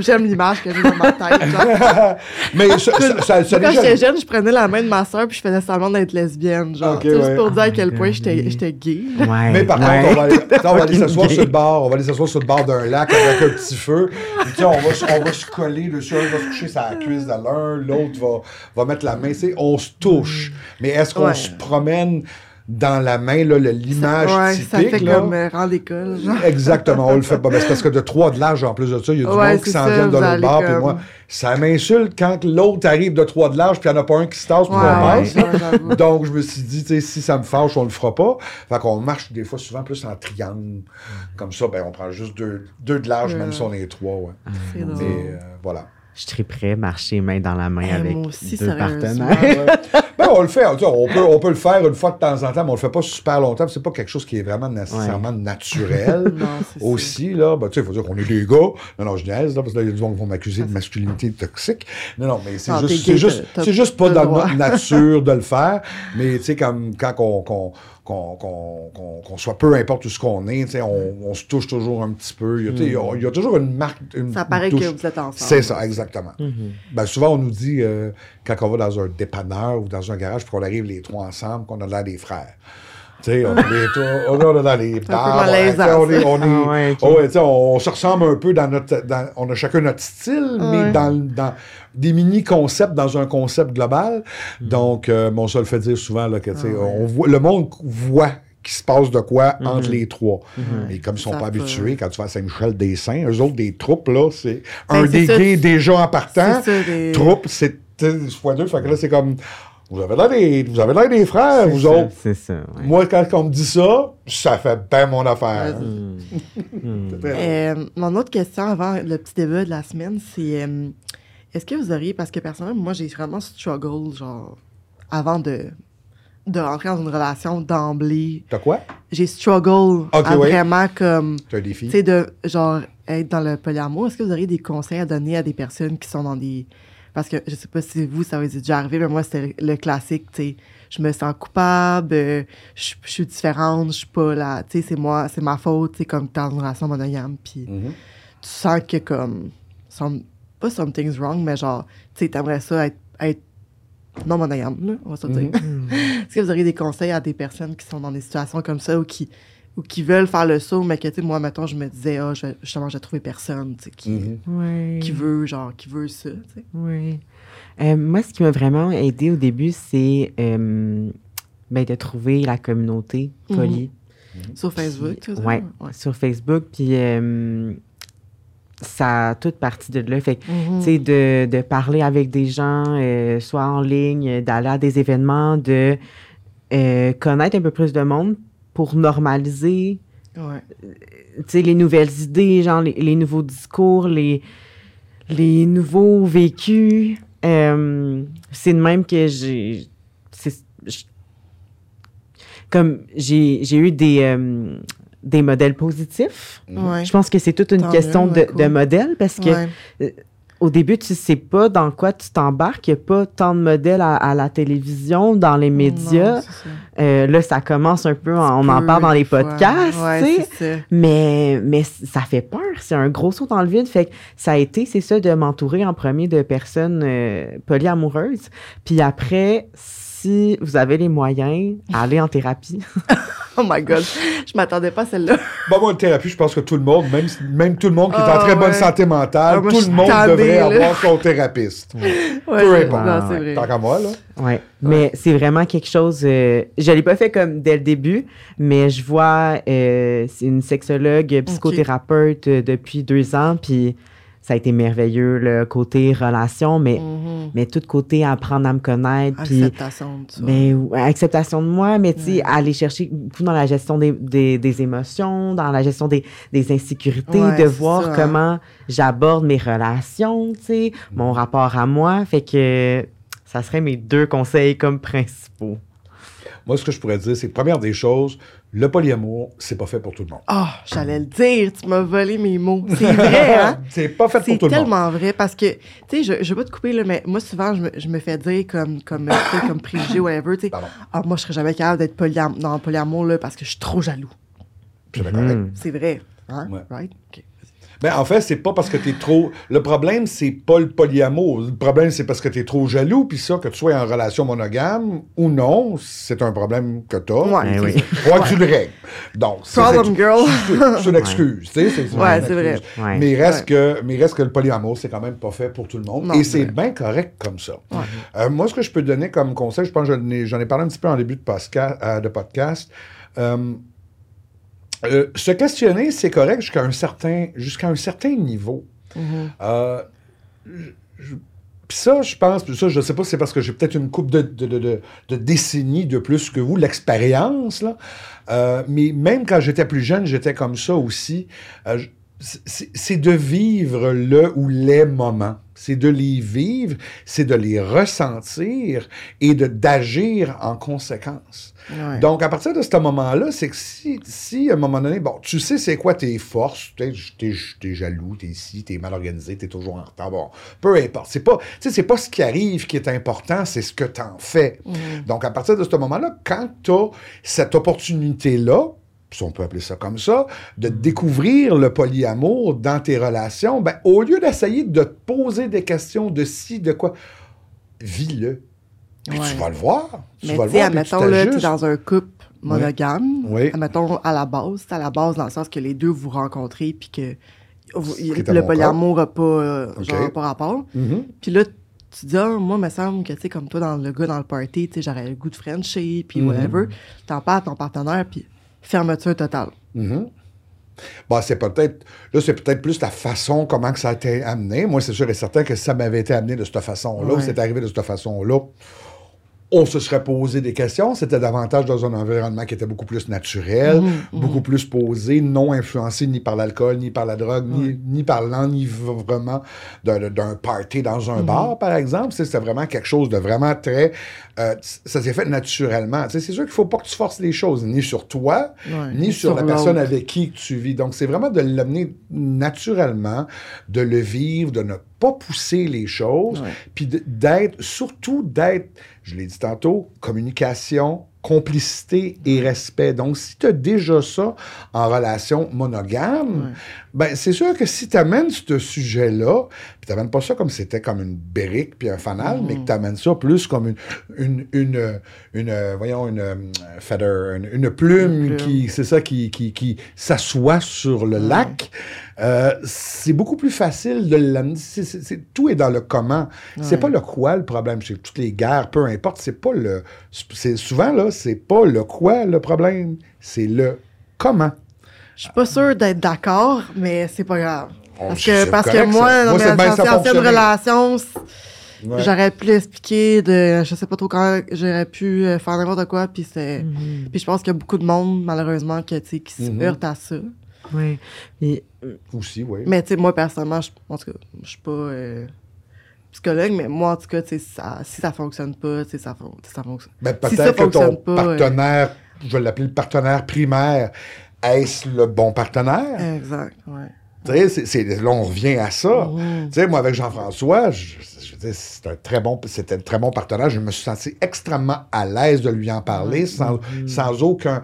J'aime l'image que j'ai dans ma tête. genre. Mais ça, ça, ça quand j'étais jeune, je prenais la main de ma soeur puis je faisais semblant d'être lesbienne, genre. Ouais. Juste pour dire à quel Ah, point j'étais oui. j'étais gay. Ouais, Mais par ouais. contre, on va aller, on va aller s'asseoir sur le bord, on va aller s'asseoir sur le bord d'un lac avec un petit feu. Puis, on va, se- on va se coller dessus, un va se coucher sur la cuisse de l'un, l'autre va, va mettre la main. Tu sais, on se touche. Mais est-ce qu'on se promène? Dans la main, l'image ouais, typique? ça fait là? comme euh, rang d'école, genre. Exactement, on le fait pas. Ben, c'est parce que de trois de large, en plus de ça, il y a du Ouais, monde qui s'en vient de l'autre bord. Puis moi, ça m'insulte quand l'autre arrive de trois de large, puis il n'y en a pas un qui se tasse, puis on passe. Donc, je me suis dit, si ça me fâche, on le fera pas. Fait qu'on marche des fois souvent plus en triangle. Comme ça, ben, on prend juste deux, deux de large, Ouais. même si on est trois, ouais. C'est euh, voilà. Je triperais marcher main dans la main Eh, avec aussi, deux partenaires. Ben, on le fait. On peut, on peut le faire une fois de temps en temps, mais on le fait pas super longtemps. C'est pas quelque chose qui est vraiment nécessairement naturel. Non, c'est ça. aussi, là, ben, tu sais, il faut dire qu'on est des gars. Non, non, je niaise, là, parce que là, il y a du monde qui vont m'accuser de masculinité toxique. Non, non, mais c'est Ah, juste, c'est juste, c'est juste pas dans droit. notre nature de le faire. Mais, tu sais, comme quand on, qu'on, qu'on, qu'on, qu'on- qu'on soit peu importe où ce qu'on est, tu sais, on, on se touche toujours un petit peu. Il y a, il y toujours une marque. Une, Ça paraît une que vous êtes ensemble. C'est ça, exactement. Mhm. Ben, souvent, on nous dit, euh, quand on va dans un dépanneur ou dans un garage, qu'on arrive les trois ensemble, qu'on a l'air des frères. On, est on est- on est dans les sais, on est, on, est- Ah ouais, oh, ouais, on, on se ressemble un peu dans notre... dans- on a chacun notre style, mais Ouais. dans, dans des mini-concepts, dans un concept global. Donc, euh, mon ça le fait dire souvent là, que tu sais, Ah on voit, le monde voit qu'il se passe de quoi entre les trois. Mhm. Mais comme ils sont Ça pas peut- habitués, quand tu vas à Saint-Michel des Saints, eux autres, des troupes, là, c'est Ben, un des gays déjà en partant. C'est ça, des- Troupe, c'est fois deux. Fait que là, c'est comme. Vous avez l'air des, vous avez des frères, vous ça, autres. C'est ça, ouais. Moi, quand on me dit ça, ça fait bien mon affaire. Mhm. Mhm. Très drôle. Euh, mon autre question avant le petit débat de la semaine, c'est euh, est-ce que vous auriez, parce que personnellement, moi, j'ai vraiment struggle, genre, avant de, de rentrer dans une relation d'emblée, T'as quoi? j'ai struggle à vraiment comme, T'as un défi? tu sais, de, genre, être dans le polyamour. Est-ce que vous auriez des conseils à donner à des personnes qui sont dans des. Parce que je sais pas si vous, ça vous est déjà arrivé, mais moi, c'était le, classique, tu sais. Je me sens coupable, je je suis différente, je suis pas là, tu sais, c'est moi, c'est ma faute, tu sais, comme dans une relation monogame, puis Mhm. tu sens que comme some- pas something's wrong mais genre tu sais t'aimerais ça être, être non monogame là on va se le dire est-ce que vous auriez des conseils à des personnes qui sont dans des situations comme ça ou qui ou qui veulent faire le saut mais que tu sais moi mettons je me disais ah je vais- justement j'ai trouvé personne tu sais qui Mhm. Ouais. qui veut genre qui veut ça tu sais Oui. Euh, moi, ce qui m'a vraiment aidé au début, c'est euh, ben, de trouver la communauté Mhm. poly. sur Facebook tu sais, Ouais, ouais. sur Facebook. Puis euh, ça a toute partie de là. Fait que, Mhm. tu sais, de, de parler avec des gens, euh, soit en ligne, d'aller à des événements, de euh, connaître un peu plus de monde pour normaliser ouais tu sais, les nouvelles idées, genre les, les nouveaux discours, les, les nouveaux vécus. Euh, c'est de même que j'ai. Comme j'ai j'ai eu des, euh, des modèles positifs. ouais Je pense que c'est toute une Tant question mieux, de, modèles parce que Ouais. au début, tu sais pas dans quoi tu t'embarques. Il n'y a pas tant de modèles à, à la télévision, dans les médias. Non. Euh, là, ça commence un peu, on en parle dans les podcasts, ouais Mais, mais ça fait peur. C'est un gros saut dans le vide. Fait que ça a été, c'est ça, de m'entourer en premier de personnes euh, polyamoureuses. Puis après, si vous avez les moyens, allez en thérapie. oh my god je m'attendais pas à celle-là Bon, moi, une thérapie, je pense que tout le monde, même, même tout le monde qui est en Ah, très bonne santé mentale, Ah, moi, tout le monde tannée, devrait là. avoir son thérapeute. ouais, Peu je- importe. Tant qu'à moi, là. Ouais. Mais c'est vraiment quelque chose. euh, je l'ai pas fait comme dès le début, mais je vois, euh, c'est une sexologue, psychothérapeute euh, depuis deux ans, puis ça a été merveilleux, le côté relation, mais, Mhm. mais tout côté apprendre à me connaître. Puis, Acceptation de ben, acceptation de moi, mais tu sais, aller chercher beaucoup dans la gestion des, des, des émotions, dans la gestion des, des insécurités, Ouais, de voir ça, comment j'aborde mes relations, tu sais, mon rapport à moi. Fait que ça serait mes deux conseils comme principaux. Moi, ce que je pourrais dire, c'est première des choses, le polyamour, c'est pas fait pour tout le monde. Ah, j'allais le dire, tu m'as volé mes mots. C'est vrai, hein? c'est pas fait C'est pour tout le monde. tellement vrai parce que, tu sais, je, je vais pas te couper, là, mais moi, souvent, je me, je me fais dire comme, comme, comme préjugé, whatever, tu sais. Ah, moi, je serais jamais capable d'être polyam dans le polyamour, là, parce que je suis trop jaloux. C'est bien correct. Mm. C'est vrai. Hein? Ouais. Right? Mais en fait, c'est pas parce que t'es trop. Le problème, c'est pas le polyamour. Le problème, c'est parce que t'es trop jaloux. Puis ça, que tu sois en relation monogame ou non, c'est un problème que t'as. Ouais. Ben Puis oui. Faut que tu le règles. Donc, c'est- Problem c'est- girl. C'est une excuse. tu sais, C'est Ouais, une c'est vrai. excuse. Ouais. Mais, il reste que, mais il reste que le polyamour, c'est quand même pas fait pour tout le monde. Non, Et c'est bien correct comme ça. Euh, moi, ce que je peux donner comme conseil, je pense que j'en ai, j'en ai parlé un petit peu en début de, posca- euh, de podcast. Euh, euh, se questionner, c'est correct jusqu'à un certain, jusqu'à un certain niveau. Mhm. Euh, Puis ça, je pense, ça, je sais pas, si c'est parce que j'ai peut-être une coupe de, de, de, de- décennies de plus que vous, l'expérience, là. Euh, mais même quand j'étais plus jeune, j'étais comme ça aussi. Euh, c'est de vivre le ou les moments. C'est de les vivre, c'est de les ressentir et de d'agir en conséquence. Ouais. Donc, à partir de ce moment-là, c'est que si, si, à un moment donné, bon, tu sais c'est quoi tes forces, t'es, t'es, t'es jaloux, t'es ici, t'es mal organisé, t'es toujours en retard, bon, peu importe. C'est pas, c'est pas ce qui arrive qui est important, c'est ce que t'en fais. Donc, à partir de ce moment-là, quand t'as cette opportunité-là, si on peut appeler ça comme ça, de découvrir le polyamour dans tes relations, ben, au lieu d'essayer de te poser des questions de si, de quoi, vis-le. Puis Ouais. tu vas le voir. Tu Mais vas le voir. admettons, là, t'ajustes. dans un couple monogame. Oui. Admettons, à la base, c'est à la base dans le sens que les deux vous rencontrez, puis que vous- le polyamour n'a pas, euh, genre, pas rapport. Mhm. Puis là, tu dis, ah, moi, il me semble que, tu sais, comme toi, dans le gars dans le party, tu sais, j'aurais le goût de Frencher, puis Mhm. whatever. T'en parles à ton partenaire, puis fermeture totale. Bon, c'est peut-être. Là, c'est peut-être plus la façon comment que ça a été amené. Moi, c'est sûr et certain que ça m'avait été amené de cette façon-là, ou Ouais. c'est arrivé de cette façon-là, on se serait posé des questions. C'était davantage dans un environnement qui était beaucoup plus naturel, beaucoup plus posé, non influencé ni par l'alcool, ni par la drogue, ni, ni par l'enivrement d'un party dans un bar, par exemple. C'était vraiment quelque chose de vraiment très... euh, ça s'est fait naturellement. C'est sûr qu'il ne faut pas que tu forces les choses, ni sur toi, Ouais, ni sur, sur la personne avec qui tu vis. Donc, c'est vraiment de l'amener naturellement, de le vivre, de ne pas pousser les choses, puis d'être, surtout d'être, je l'ai dit tantôt, communication, complicité et respect. Donc, si tu as déjà ça en relation monogame, ben c'est sûr que si tu amènes ce sujet-là, puis tu n'amènes pas ça comme c'était comme une brique puis un fanal, mais que tu amènes ça plus comme une, une, une, une, euh, voyons, une euh, feather, une, une plume, qui, c'est ça, qui, qui, qui s'assoit sur le lac, euh, c'est beaucoup plus facile de l'amener. C'est- c'est- c'est- tout est dans le comment. C'est Ouais. pas le quoi le problème. Chez toutes les guerres, peu importe, c'est pas le. C'est souvent là, c'est pas le quoi le problème, c'est le comment. Je suis pas sûre d'être d'accord, mais c'est pas grave. Parce que, parce que moi, ça. dans Moi, mes anciennes relations, Ouais. j'aurais pu l'expliquer de, je sais pas trop quand, j'aurais pu euh, faire n'importe quoi, puis c'est, Mhm. puis je pense qu'il y a beaucoup de monde, malheureusement, que, tu sais, qui se Mhm. heurte à ça. Oui. Aussi, oui. Mais, tu sais, moi, personnellement, je, en tout cas, je suis pas euh, psychologue, mais moi, en tout cas, ça, si ça fonctionne pas, ça, fon- ça fonctionne. Ben, Si peut-être que ton euh, partenaire, je vais l'appeler le partenaire primaire, est-ce le bon partenaire? Exact, sais, c'est- c'est- là, on revient à ça. Mhm. Tu sais, moi, avec Jean-François, je, c'est un très bon, c'était un très bon partenaire. Je me suis senti extrêmement à l'aise de lui en parler sans, sans aucun.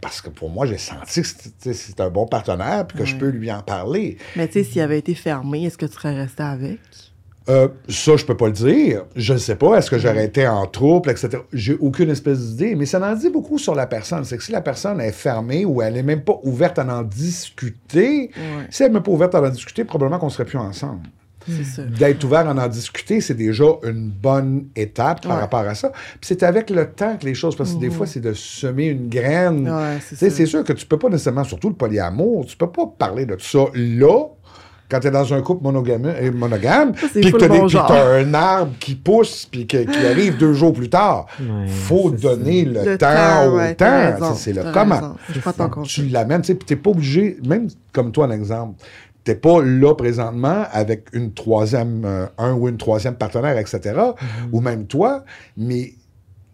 Parce que pour moi, j'ai senti que c'était- c'était un bon partenaire puis que je peux lui en parler. Mais, tu sais, s'il avait été fermé, est-ce que tu serais resté avec? Euh, ça, je peux pas le dire. Je ne sais pas. Est-ce que j'aurais été en trouble, etc. J'ai aucune espèce d'idée. Mais ça en dit beaucoup sur la personne. C'est que si la personne est fermée ou elle n'est même pas ouverte à en discuter, Ouais. si elle n'est pas ouverte à en discuter, probablement qu'on serait plus ensemble. D'être ouvert à en discuter, c'est déjà une bonne étape par Ouais. rapport à ça. Puis c'est avec le temps que les choses, parce que des fois, c'est de semer une graine. Ouais. C'est sûr que tu peux pas nécessairement, surtout le polyamour, tu peux pas parler de ça là quand tu es dans un couple monogame, euh, monogame puis que tu bon as un arbre qui pousse, puis qui arrive deux jours plus tard, Ouais, faut donner le, Le temps, temps, au ouais, temps. C'est le comment. tu l'amènes, tu sais, puis t'es pas obligé, même comme toi, un exemple, t'es pas là présentement avec une troisième, euh, un ou une troisième partenaire, etc., Mm-hmm. ou même toi, mais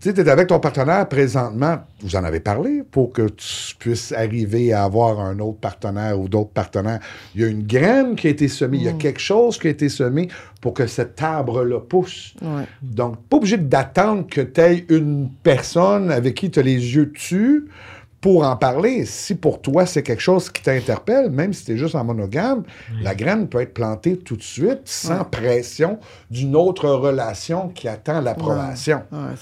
tu sais, t'es avec ton partenaire présentement, vous en avez parlé, pour que tu puisses arriver à avoir un autre partenaire ou d'autres partenaires. Il y a une graine qui a été semée, il y a Mm. quelque chose qui a été semé pour que cet arbre-là pousse. Ouais. Donc, pas obligé d'attendre que tu aies une personne avec qui tu as les yeux dessus pour en parler. Si pour toi, c'est quelque chose qui t'interpelle, même si tu es juste en monogame, la graine peut être plantée tout de suite, sans pression, d'une autre relation qui attend l'approbation. Ouais,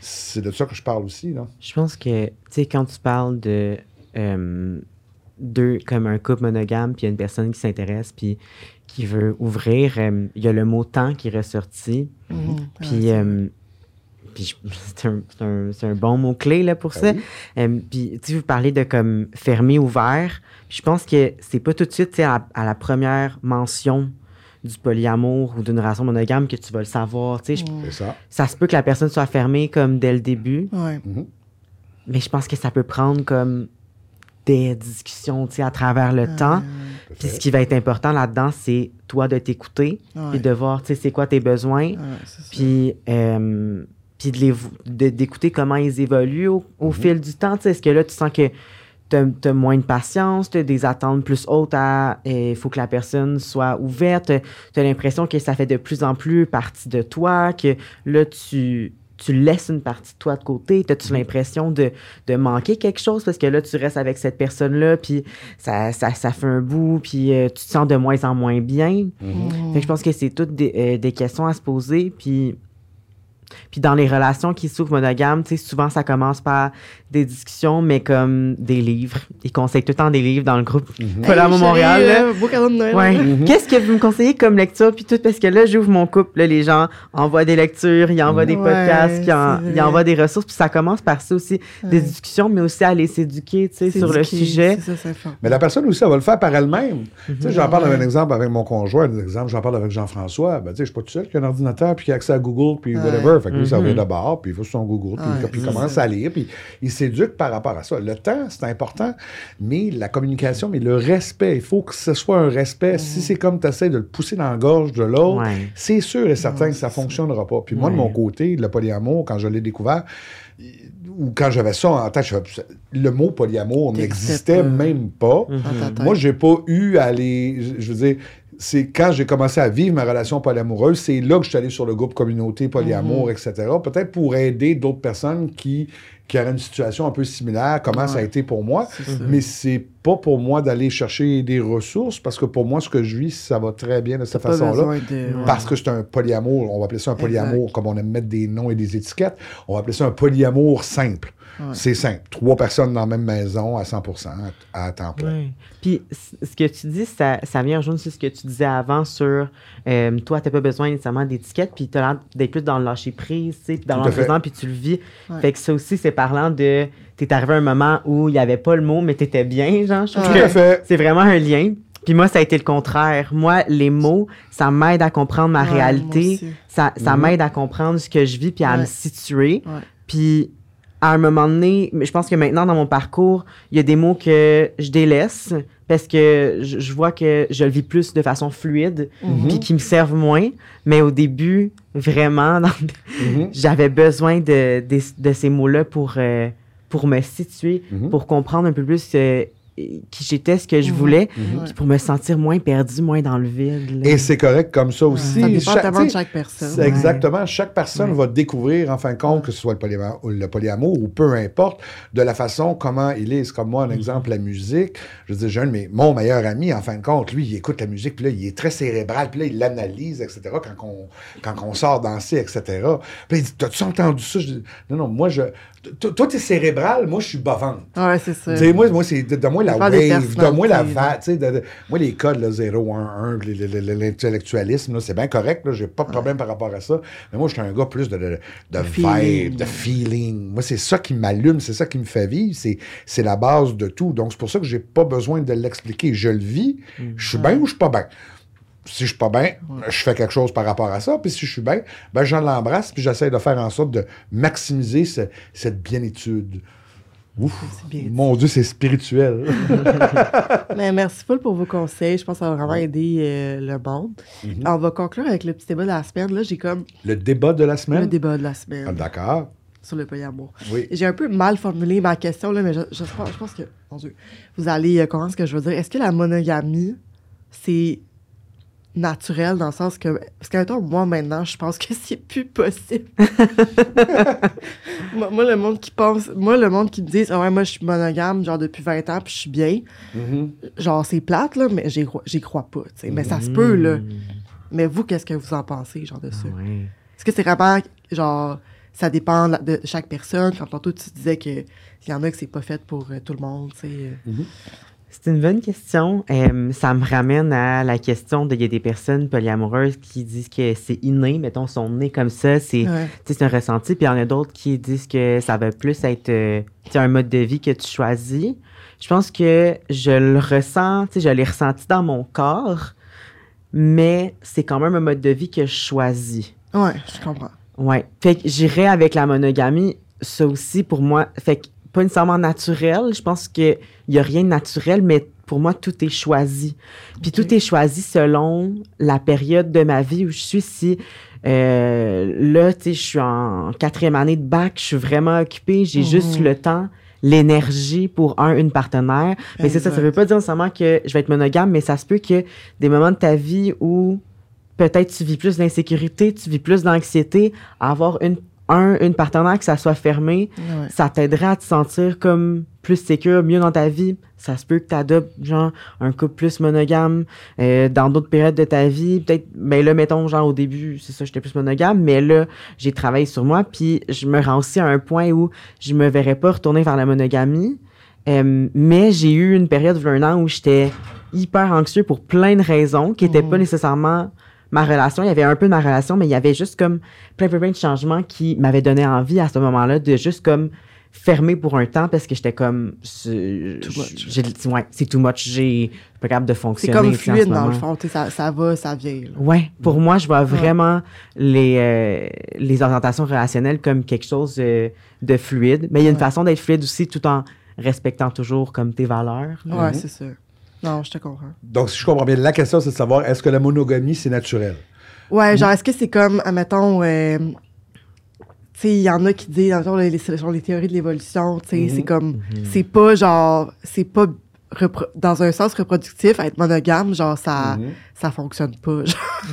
c'est de ça que je parle aussi. Là. Je pense que, tu sais, quand tu parles de euh, deux, comme un couple monogame, puis il y a une personne qui s'intéresse, puis qui veut ouvrir, euh, il y a le mot temps qui est ressorti. Mhm. Puis, euh, puis c'est un, c'est un- c'est un bon mot-clé là, pour ça. oui. Euh, puis, tu sais, vous parlez de comme fermé, ouvert. Puis je pense que c'est pas tout de suite, tu sais, à, à la première mention du polyamour ou d'une relation monogame que tu vas le savoir. Tu sais, je- C'est ça. ça se peut que la personne soit fermée comme dès le début. Ouais. Mais je pense que ça peut prendre comme des discussions, tu sais, à travers le temps. Puis ce qui va être important là-dedans, c'est toi de t'écouter Ouais. et de voir, tu sais, c'est quoi tes besoins. Ça. Puis, euh, puis de les vo- de- d'écouter comment ils évoluent au, au fil du temps. Est-ce que là, tu sens que tu as, moins de patience, tu as des attentes plus hautes à. Il faut que la personne soit ouverte. Tu as l'impression que ça fait de plus en plus partie de toi, que là, tu. Tu laisses une partie de toi de côté. As-tu l'impression de, de manquer quelque chose? Parce que là, tu restes avec cette personne-là, puis ça, ça, ça fait un bout, puis euh, tu te sens de moins en moins bien. Mhm. Fait que je pense que c'est toutes des, euh, des questions à se poser. Puis, puis dans les relations qui s'ouvrent monogames, souvent ça commence par des discussions, mais comme des livres. Ils conseillent tout le temps des livres dans le groupe Polyamour Hey, Montréal. euh, beau cadeau de Noël. Ouais. Mhm. Qu'est-ce que vous me conseillez comme lecture puis tout? Parce que là j'ouvre mon couple là les gens envoient des lectures, ils envoient des Ouais, podcasts, ils, en- envoient des ressources puis ça commence par ça aussi des discussions mais aussi aller s'éduquer tu sais sur le sujet. Ça. Mais la personne aussi, elle va le faire par elle-même. Tu sais, j'en parle Ouais. d'un exemple avec mon conjoint, un exemple, j'en parle avec Jean-François. Ben, tu sais, je suis pas tout seul qui a un ordinateur puis qui a accès à Google puis Ouais. whatever. Fait que lui, ça Mhm. revient d'abord, puis il va sur son Google, puis, il commence ça. à lire, puis il s'éduque par rapport à ça. Le temps, c'est important, mais la communication, mais le respect, il faut que ce soit un respect. Si c'est comme tu essaies de le pousser dans la gorge de l'autre, Ouais. c'est sûr et certain que ça ça. fonctionnera pas. Puis moi, de mon côté, le polyamour, quand je l'ai découvert, ou quand j'avais ça en tête, le mot polyamour n'existait même pas. Tête. Moi, j'ai pas eu à aller. Je veux dire, c'est quand j'ai commencé à vivre ma relation polyamoureuse, c'est là que je suis allé sur le groupe communauté polyamour, etc. Peut-être pour aider d'autres personnes qui, qui auraient une situation un peu similaire, comment ça a été pour moi. Mais c'est pas pour moi d'aller chercher des ressources parce que pour moi, ce que je vis, ça va très bien de cette façon-là. Parce que c'est un polyamour, on va appeler ça un polyamour, comme on aime mettre des noms et des étiquettes, on va appeler ça un polyamour simple. Ouais. C'est simple. Trois personnes dans la même maison à 100 à, à temps plein. Ouais. Puis ce que tu dis, ça, ça vient rejoindre aussi ce que tu disais avant sur euh, toi, tu n'as pas besoin nécessairement d'étiquette, puis tu as l'air d'être plus dans le lâcher prise, tu sais, puis dans fait. l'entre-présent, puis tu le vis. Ouais. Fait que ça aussi, c'est parlant de. Tu es arrivé à un moment où il n'y avait pas le mot, mais tu étais bien, genre. Je trouve Tout à fait. C'est vraiment un lien. Puis moi, ça a été le contraire. Moi, les mots, ça m'aide à comprendre ma Ouais, réalité. Ça, ça Mhm. m'aide à comprendre ce que je vis, puis à Ouais. me situer. Ouais. Puis à un moment donné, je pense que maintenant dans mon parcours, il y a des mots que je délaisse parce que je, je vois que je le vis plus de façon fluide, Mhm. puis qui me servent moins. Mais au début, vraiment, Mhm. j'avais besoin de, de, de ces mots-là pour, euh, pour me situer, Mhm. pour comprendre un peu plus euh, qui j'étais, ce que je Mhm. voulais, Mhm. puis pour me sentir moins perdu, moins dans le vide. là. Et c'est correct comme ça aussi. Ça dépend Chaque- de chaque personne. c'est Exactement. Chaque personne Ouais. va découvrir, en fin de compte, que ce soit le polyamour, ou le polyamour ou peu importe, de la façon comment il est. C'est comme moi, un exemple, la musique. Je un de mes- mon meilleur ami, en fin de compte, lui, il écoute la musique, puis là, il est très cérébral, puis là, il l'analyse, etc., quand on, quand on sort danser, etc. Puis là, il dit T'as-tu entendu ça Je dis, Non, non, moi, je. Toi, t'es cérébral, moi, je suis bavante. Ouais, c'est ça. Moi, moi c'est de, de moi la wave, de moi la va, tu sais, moi les codes, là, 0, 1, 1, le- le- le- l'intellectualisme, c'est bien correct, là, j'ai pas de problème par rapport à ça, mais moi, je suis un gars plus de, de, de vibe, de feeling. Moi, c'est ça qui m'allume, c'est ça qui me fait vivre, c'est, c'est la base de tout. Donc, c'est pour ça que j'ai pas besoin de l'expliquer. Je le vis, je suis bien ou je suis pas bien. Si je suis pas bien, je fais quelque chose par rapport à ça. Puis si je suis bien, ben je l'embrasse, puis j'essaie de faire en sorte de maximiser ce- cette bienitude. Ouf, mon Dieu, c'est spirituel. Mais merci full pour vos conseils. Je pense que ça va vraiment aider euh, le monde. Mhm. On va conclure avec le petit débat de la semaine. Là, j'ai comme Le débat de la semaine? le débat de la semaine Ah, D'accord. sur le polyamour. Oui. J'ai un peu mal formulé ma question, là, mais je, je pense que, mon Dieu, vous allez euh, comprendre ce que je veux dire. Est-ce que la monogamie, c'est naturel dans le sens que... Parce que, mettons, moi, maintenant, je pense que c'est plus possible. moi, moi, le monde qui pense... Moi, le monde qui me dit « Ah ouais, moi, je suis monogame, genre, depuis 20 ans, puis je suis bien. Mhm. Genre, c'est plate, là, mais j'y crois, pas, tu sais. Mais ça se peut, là. Mais vous, qu'est-ce que vous en pensez, genre, de ça? Ouais. Est-ce que c'est vraiment, genre, ça dépend de chaque personne? Comme tantôt, tu disais qu'il y en a que c'est pas fait pour euh, tout le monde, tu sais. euh. C'est une bonne question. Euh, ça me ramène à la question de il y a des personnes polyamoureuses qui disent que c'est inné, mettons, sont nés comme ça, c'est Ouais. un ressenti, puis il y en a d'autres qui disent que ça va plus être euh, un mode de vie que tu choisis. Je pense que je le ressens, je l'ai ressenti dans mon corps, mais c'est quand même un mode de vie que je choisis. Ouais, je comprends. Ouais. Fait que j'irais avec la monogamie, ça aussi pour moi, fait que pas nécessairement naturel. Je pense qu'il y a rien de naturel, mais pour moi, tout est choisi. Puis tout est choisi selon la période de ma vie où je suis. Si euh, là, tu sais, je suis en quatrième année de bac, je suis vraiment occupée, j'ai Mhm. juste le temps, l'énergie pour un, une partenaire. Mais c'est ça, ça veut pas dire nécessairement que je vais être monogame, mais ça se peut que des moments de ta vie où peut-être tu vis plus d'insécurité, tu vis plus d'anxiété, avoir une, un, une partenaire que ça soit fermé, Ouais. ça t'aiderait à te sentir comme plus sécure, mieux dans ta vie. Ça se peut que tu adoptes, genre, un couple plus monogame euh, dans d'autres périodes de ta vie. Peut-être, ben là, mettons, genre, au début, c'est ça, j'étais plus monogame, mais là, j'ai travaillé sur moi, puis je me rends aussi à un point où je me verrais pas retourner vers la monogamie. Euh, mais j'ai eu une période, il y a un an, où j'étais hyper anxieux pour plein de raisons qui n'étaient pas Mhm. nécessairement ma relation. Il y avait un peu de ma relation, mais il y avait juste comme plein, plein, plein de changements qui m'avaient donné envie à ce moment-là de juste comme fermer pour un temps parce que j'étais comme c'est- Too much. j'ai ouais, c'est too much j'ai pas capable de C'est fonctionner comme sais, en fluide, dans le fond. tu sais, Ça, ça va, ça vient. là. Ouais, pour moi, je vois vraiment les, euh, les orientations relationnelles comme quelque chose euh, de fluide. Mais il y a une Ouais. façon d'être fluide aussi tout en respectant toujours comme tes valeurs. Ouais, c'est ça. Non, je te comprends. Donc, si je comprends bien, la question, c'est de savoir est-ce que la monogamie, c'est naturel? Ouais, genre, est-ce que c'est comme, admettons, euh, tu sais, il y en a qui disent, admettons, les, les, les théories de l'évolution, tu sais, Mhm. c'est comme, c'est pas genre, c'est pas dans un sens reproductif, être monogame, genre, ça, Mhm. Ça fonctionne pas.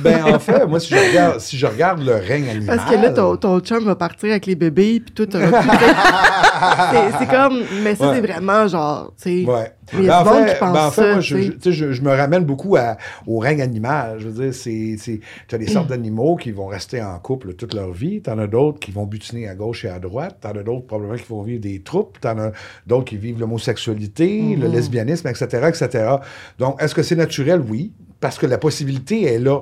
Ben, en fait, moi, si je regarde, si je regarde le règne animal. Parce que là, ton, ton chum va partir avec les bébés, puis tout, c'est comme, mais ça, Ouais. c'est vraiment genre, tu sais. Ouais. Mais il y a Ben, du en fait, qui pense ben, en fait, ça, moi, je, me ramène beaucoup à- au règne animal. Je veux dire, c'est, tu as des sortes d'animaux qui vont rester en couple toute leur vie. Tu en as d'autres qui vont butiner à gauche et à droite. Tu en as d'autres probablement qui vont vivre des troupes. Tu en as d'autres qui vivent l'homosexualité, le Mhm. lesbianisme, etc., etc. Donc, est-ce que c'est naturel? Oui, parce que la possibilité est là.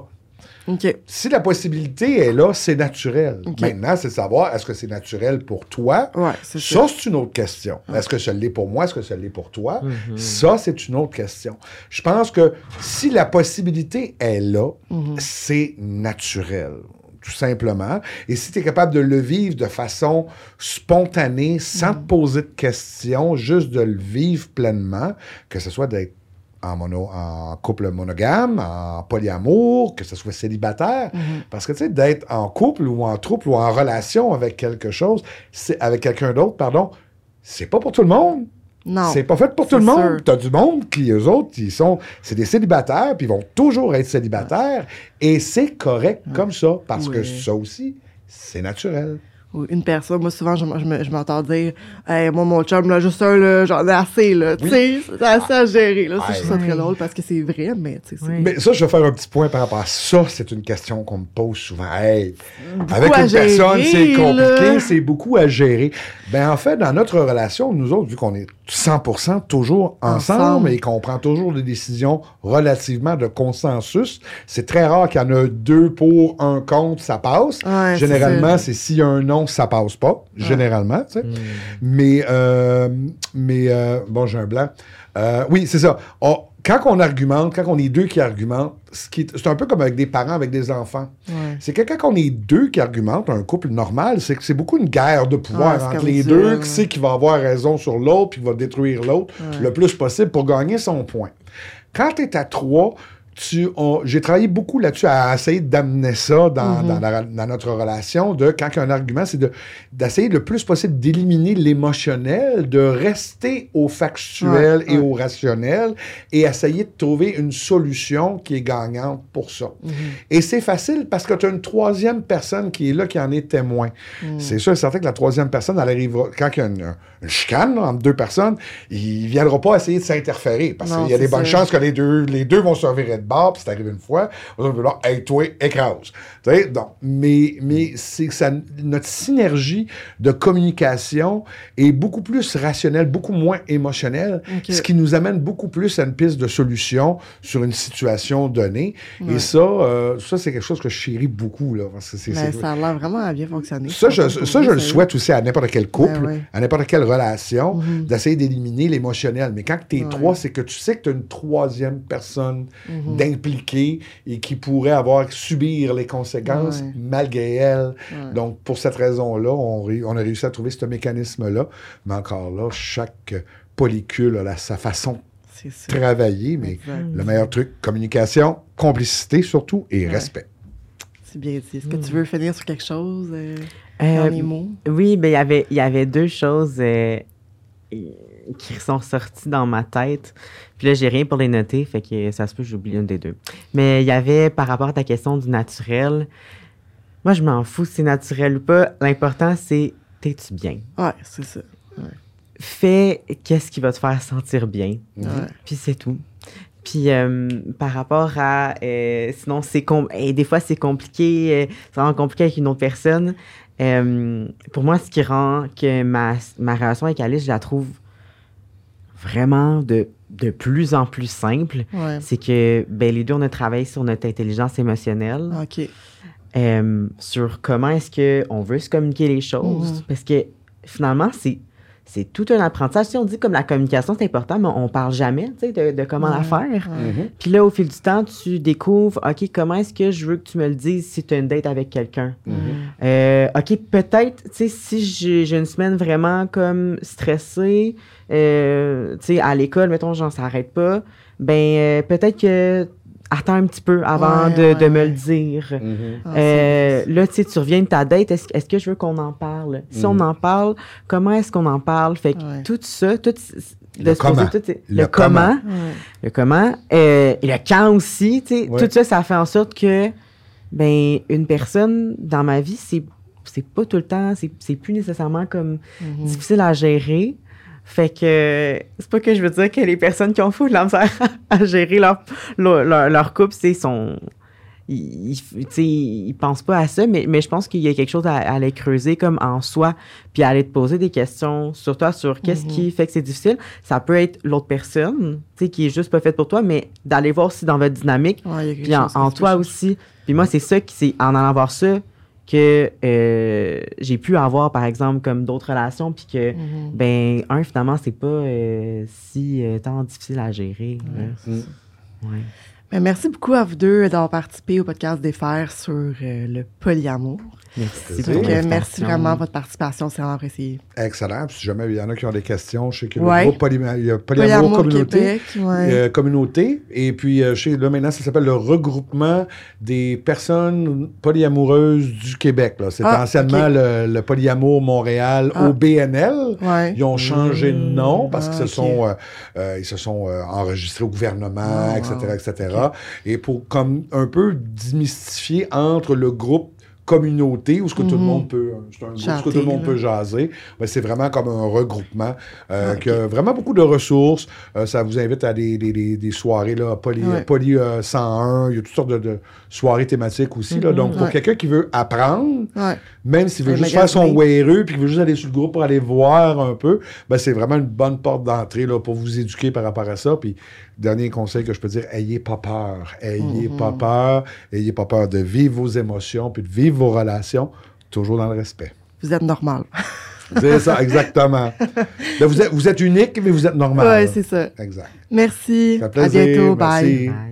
OK. Si la possibilité est là, c'est naturel. Ok. Maintenant, c'est de savoir, est-ce que c'est naturel pour toi? Ouais, c'est ça. Ça, c'est une autre question. Est-ce que ça l'est pour moi? Est-ce que ça l'est pour toi? Ça, c'est une autre question. Je pense que si la possibilité est là, Mhm. c'est naturel. Tout simplement. Et si tu es capable de le vivre de façon spontanée, sans te poser de questions, juste de le vivre pleinement, que ce soit d'être en, mono, en couple monogame, en polyamour, que ce soit célibataire. Mhm. Parce que, tu sais, d'être en couple ou en trouble ou en relation avec quelque chose, c'est avec quelqu'un d'autre, pardon, c'est pas pour tout le monde. Non. C'est pas fait pour tout le monde. sûr. T'as du monde qui, eux autres, ils sont, c'est des célibataires, puis ils vont toujours être célibataires. Et c'est correct comme ça, parce que ça aussi, c'est naturel. Ou une personne. Moi, souvent, je, je me- je m'entends dire hey, Moi, mon chum, là, juste un, là, j'en ai assez, là. Tu sais, c'est assez à gérer, là. Ça, Je trouve ça très drôle parce que c'est vrai, mais tu sais. Mais ça, je vais faire un petit point par rapport à ça. C'est une question qu'on me pose souvent. Hey, beaucoup avec une personne, c'est compliqué, c'est beaucoup à gérer. Ben, en fait, dans notre relation, nous autres, vu qu'on est 100% toujours ensemble, Ensemble. et qu'on prend toujours des décisions relativement de consensus, c'est très rare qu'il y en a deux pour un contre, ça passe. Ouais, Généralement, c'est s'il y a un non, ça passe pas. Généralement, tu sais. Mais, euh, mais euh, bon, j'ai un blanc. Euh, oui, c'est ça. On- quand on argumente, quand on est deux qui argumentent, ce c'est un peu comme avec des parents, avec des enfants. Ouais. C'est que quand on est deux qui argumentent, un couple normal, c'est que c'est beaucoup une guerre de pouvoir Ah, c'est entre les deux. Qui sait qui va avoir raison sur l'autre, puis qui va détruire l'autre le plus possible pour gagner son point. Quand tu es à trois, j'ai travaillé beaucoup là-dessus à essayer d'amener ça dans, dans la- dans notre relation, de quand il y a un argument, c'est de, d'essayer le plus possible d'éliminer l'émotionnel, de rester au factuel Ouais, et ouais. au rationnel et essayer de trouver une solution qui est gagnante pour ça. Et c'est facile parce que tu as une troisième personne qui est là, qui en est témoin. C'est sûr et certain que la troisième personne, elle arrivera, quand il y a une, une chicane là, entre deux personnes, il ne viendra pas essayer de s'interférer parce qu'il y a des bonnes ça. chances que les deux, les deux vont se revirer de bord, puis c'est arrivé une fois, on va dire, hey, toi, écrase. Tu sais, donc, mais, mais c'est que ça, notre synergie de communication est beaucoup plus rationnelle, beaucoup moins émotionnelle, ce qui nous amène beaucoup plus à une piste de solution sur une situation donnée. Et ça, euh, ça c'est quelque chose que je chéris beaucoup. Là, parce que c'est, Mais c'est- ça a l'air vraiment à bien fonctionner. ça, je, ça, je le souhaite aussi à n'importe quel couple, Ben ouais. à n'importe quelle relation, Mhm. d'essayer d'éliminer l'émotionnel. Mais quand tu es Ouais. trois, c'est que tu sais que tu as une troisième personne D'impliquée et qui pourrait avoir subir les conséquences Ouais. malgré elle. Ouais. Donc, pour cette raison-là, on, a réussi à trouver ce mécanisme-là. Mais encore là, chaque polycule a la- sa façon de travailler. Mais Exact. le meilleur truc, communication, complicité surtout et Ouais. respect. C'est bien dit. Est-ce que tu veux finir sur quelque chose? Euh, Euh, dernier mot? Oui, ben il y avait il y avait deux choses euh, qui sont sorties dans ma tête. Puis là, j'ai rien pour les noter, fait que ça se peut que j'oublie une des deux. Mais il y avait par rapport à ta question du naturel. Moi, je m'en fous si c'est naturel ou pas. L'important, c'est t'es-tu bien? Ouais, c'est ça. Fais qu'est-ce qui va te faire sentir bien. Ouais. Puis c'est tout. Puis euh, par rapport à. euh, sinon, c'est. com- et des fois, c'est compliqué. euh, c'est vraiment compliqué avec une autre personne. Euh, pour moi, ce qui rend que ma, ma relation avec Alice, je la trouve vraiment de, de plus en plus simple, Ouais. c'est que ben, les deux, on a travaillé sur notre intelligence émotionnelle, OK. euh, sur comment est-ce qu'on veut se communiquer les choses. Mhm. Parce que finalement, c'est. C'est tout un apprentissage. Si on dit comme la communication, c'est important, mais on parle jamais tu sais, de, de comment la faire. Mhm. Puis là, au fil du temps, tu découvres, OK, comment est-ce que je veux que tu me le dises si tu as une date avec quelqu'un? Mhm. Euh, OK, peut-être, tu sais, si j'ai j'ai une semaine vraiment comme stressée, euh, tu sais, à l'école, mettons, j'en s'arrête pas, ben euh, peut-être que attends un petit peu avant Ouais, de, ouais, de me ouais. le dire. Mhm. Ah, Euh, là, tu sais, tu reviens de ta date, est-ce est-ce que je veux qu'on en parle? Si on Mhm. en parle, comment est-ce qu'on en parle? Fait que Ouais. tout ça, tout, de Le se poser comment. tout- le, Le comment, le comment, euh, et le quand aussi, tu sais, Ouais. tout ça, ça fait en sorte que, ben, une personne dans ma vie, c'est, c'est pas tout le temps, c'est, c'est plus nécessairement comme Mhm. difficile à gérer. Fait que c'est pas que je veux dire que les personnes qui ont fou de la misère à gérer leur, leur, leur, leur couple, c'est son. Ils, ils, pensent pas à ça, mais, mais je pense qu'il y a quelque chose à, à aller creuser comme en soi, puis à aller te poser des questions sur toi, sur qu'est-ce Mhm. qui fait que c'est difficile. Ça peut être l'autre personne, tu sais, qui est juste pas faite pour toi, mais d'aller voir si dans votre dynamique, Ouais, puis en, en toi aussi. Puis moi, c'est ça qui, c'est en allant voir ça que euh, j'ai pu avoir, par exemple, comme d'autres relations, puis que, Mhm. ben, un, finalement, c'est pas euh, si euh, tant difficile à gérer. Ouais. Ben, merci beaucoup à vous deux d'avoir participé au podcast des Fers sur euh, le polyamour. Merci. Donc, pour euh, merci vraiment de votre participation, c'est vraiment apprécié. Excellent. Puis si jamais il y en a qui ont des questions, je sais que Ouais. le groupe il y a Polyamour, Communauté. Québec, ouais. euh, communauté. Et puis, euh, chez, là, maintenant, ça s'appelle le regroupement des personnes polyamoureuses du Québec. là. C'était Ah, anciennement le, le Polyamour Montréal Ah. au BNL. Ouais. Ils ont changé de nom parce Ah, qu'ils se ok. sont, euh, euh, ils se sont euh, enregistrés au gouvernement, Ah, etc., wow. etc. Et pour comme un peu démystifier entre le groupe communauté où ce que tout le Mhm. monde peut, un où ce que tout le monde peut jaser. Ben, c'est vraiment comme un regroupement euh, Ah, qui a vraiment beaucoup de ressources. Euh, ça vous invite à des, des, des, des soirées là, poly, Ouais. poly, euh, 101. Il y a toutes sortes de, de soirées thématiques aussi. là. Mhm. Donc, pour Ouais. quelqu'un qui veut apprendre, Ouais. même s'il veut juste faire son weareux puis qu'il veut juste aller sur le groupe pour aller voir un peu, ben c'est vraiment une bonne porte d'entrée là, pour vous éduquer par rapport à ça. Puis, dernier conseil que je peux dire, ayez pas peur. Ayez Mhm. pas peur. Ayez pas peur de vivre vos émotions puis de vivre vos relations, toujours dans le respect. Vous êtes normal. C'est ça, exactement. Là, vous, êtes, vous êtes unique, mais vous êtes normal. ouais, là. c'est ça. Exact. Merci. Ça fait À plaisir. bientôt. Merci. Bye. Bye.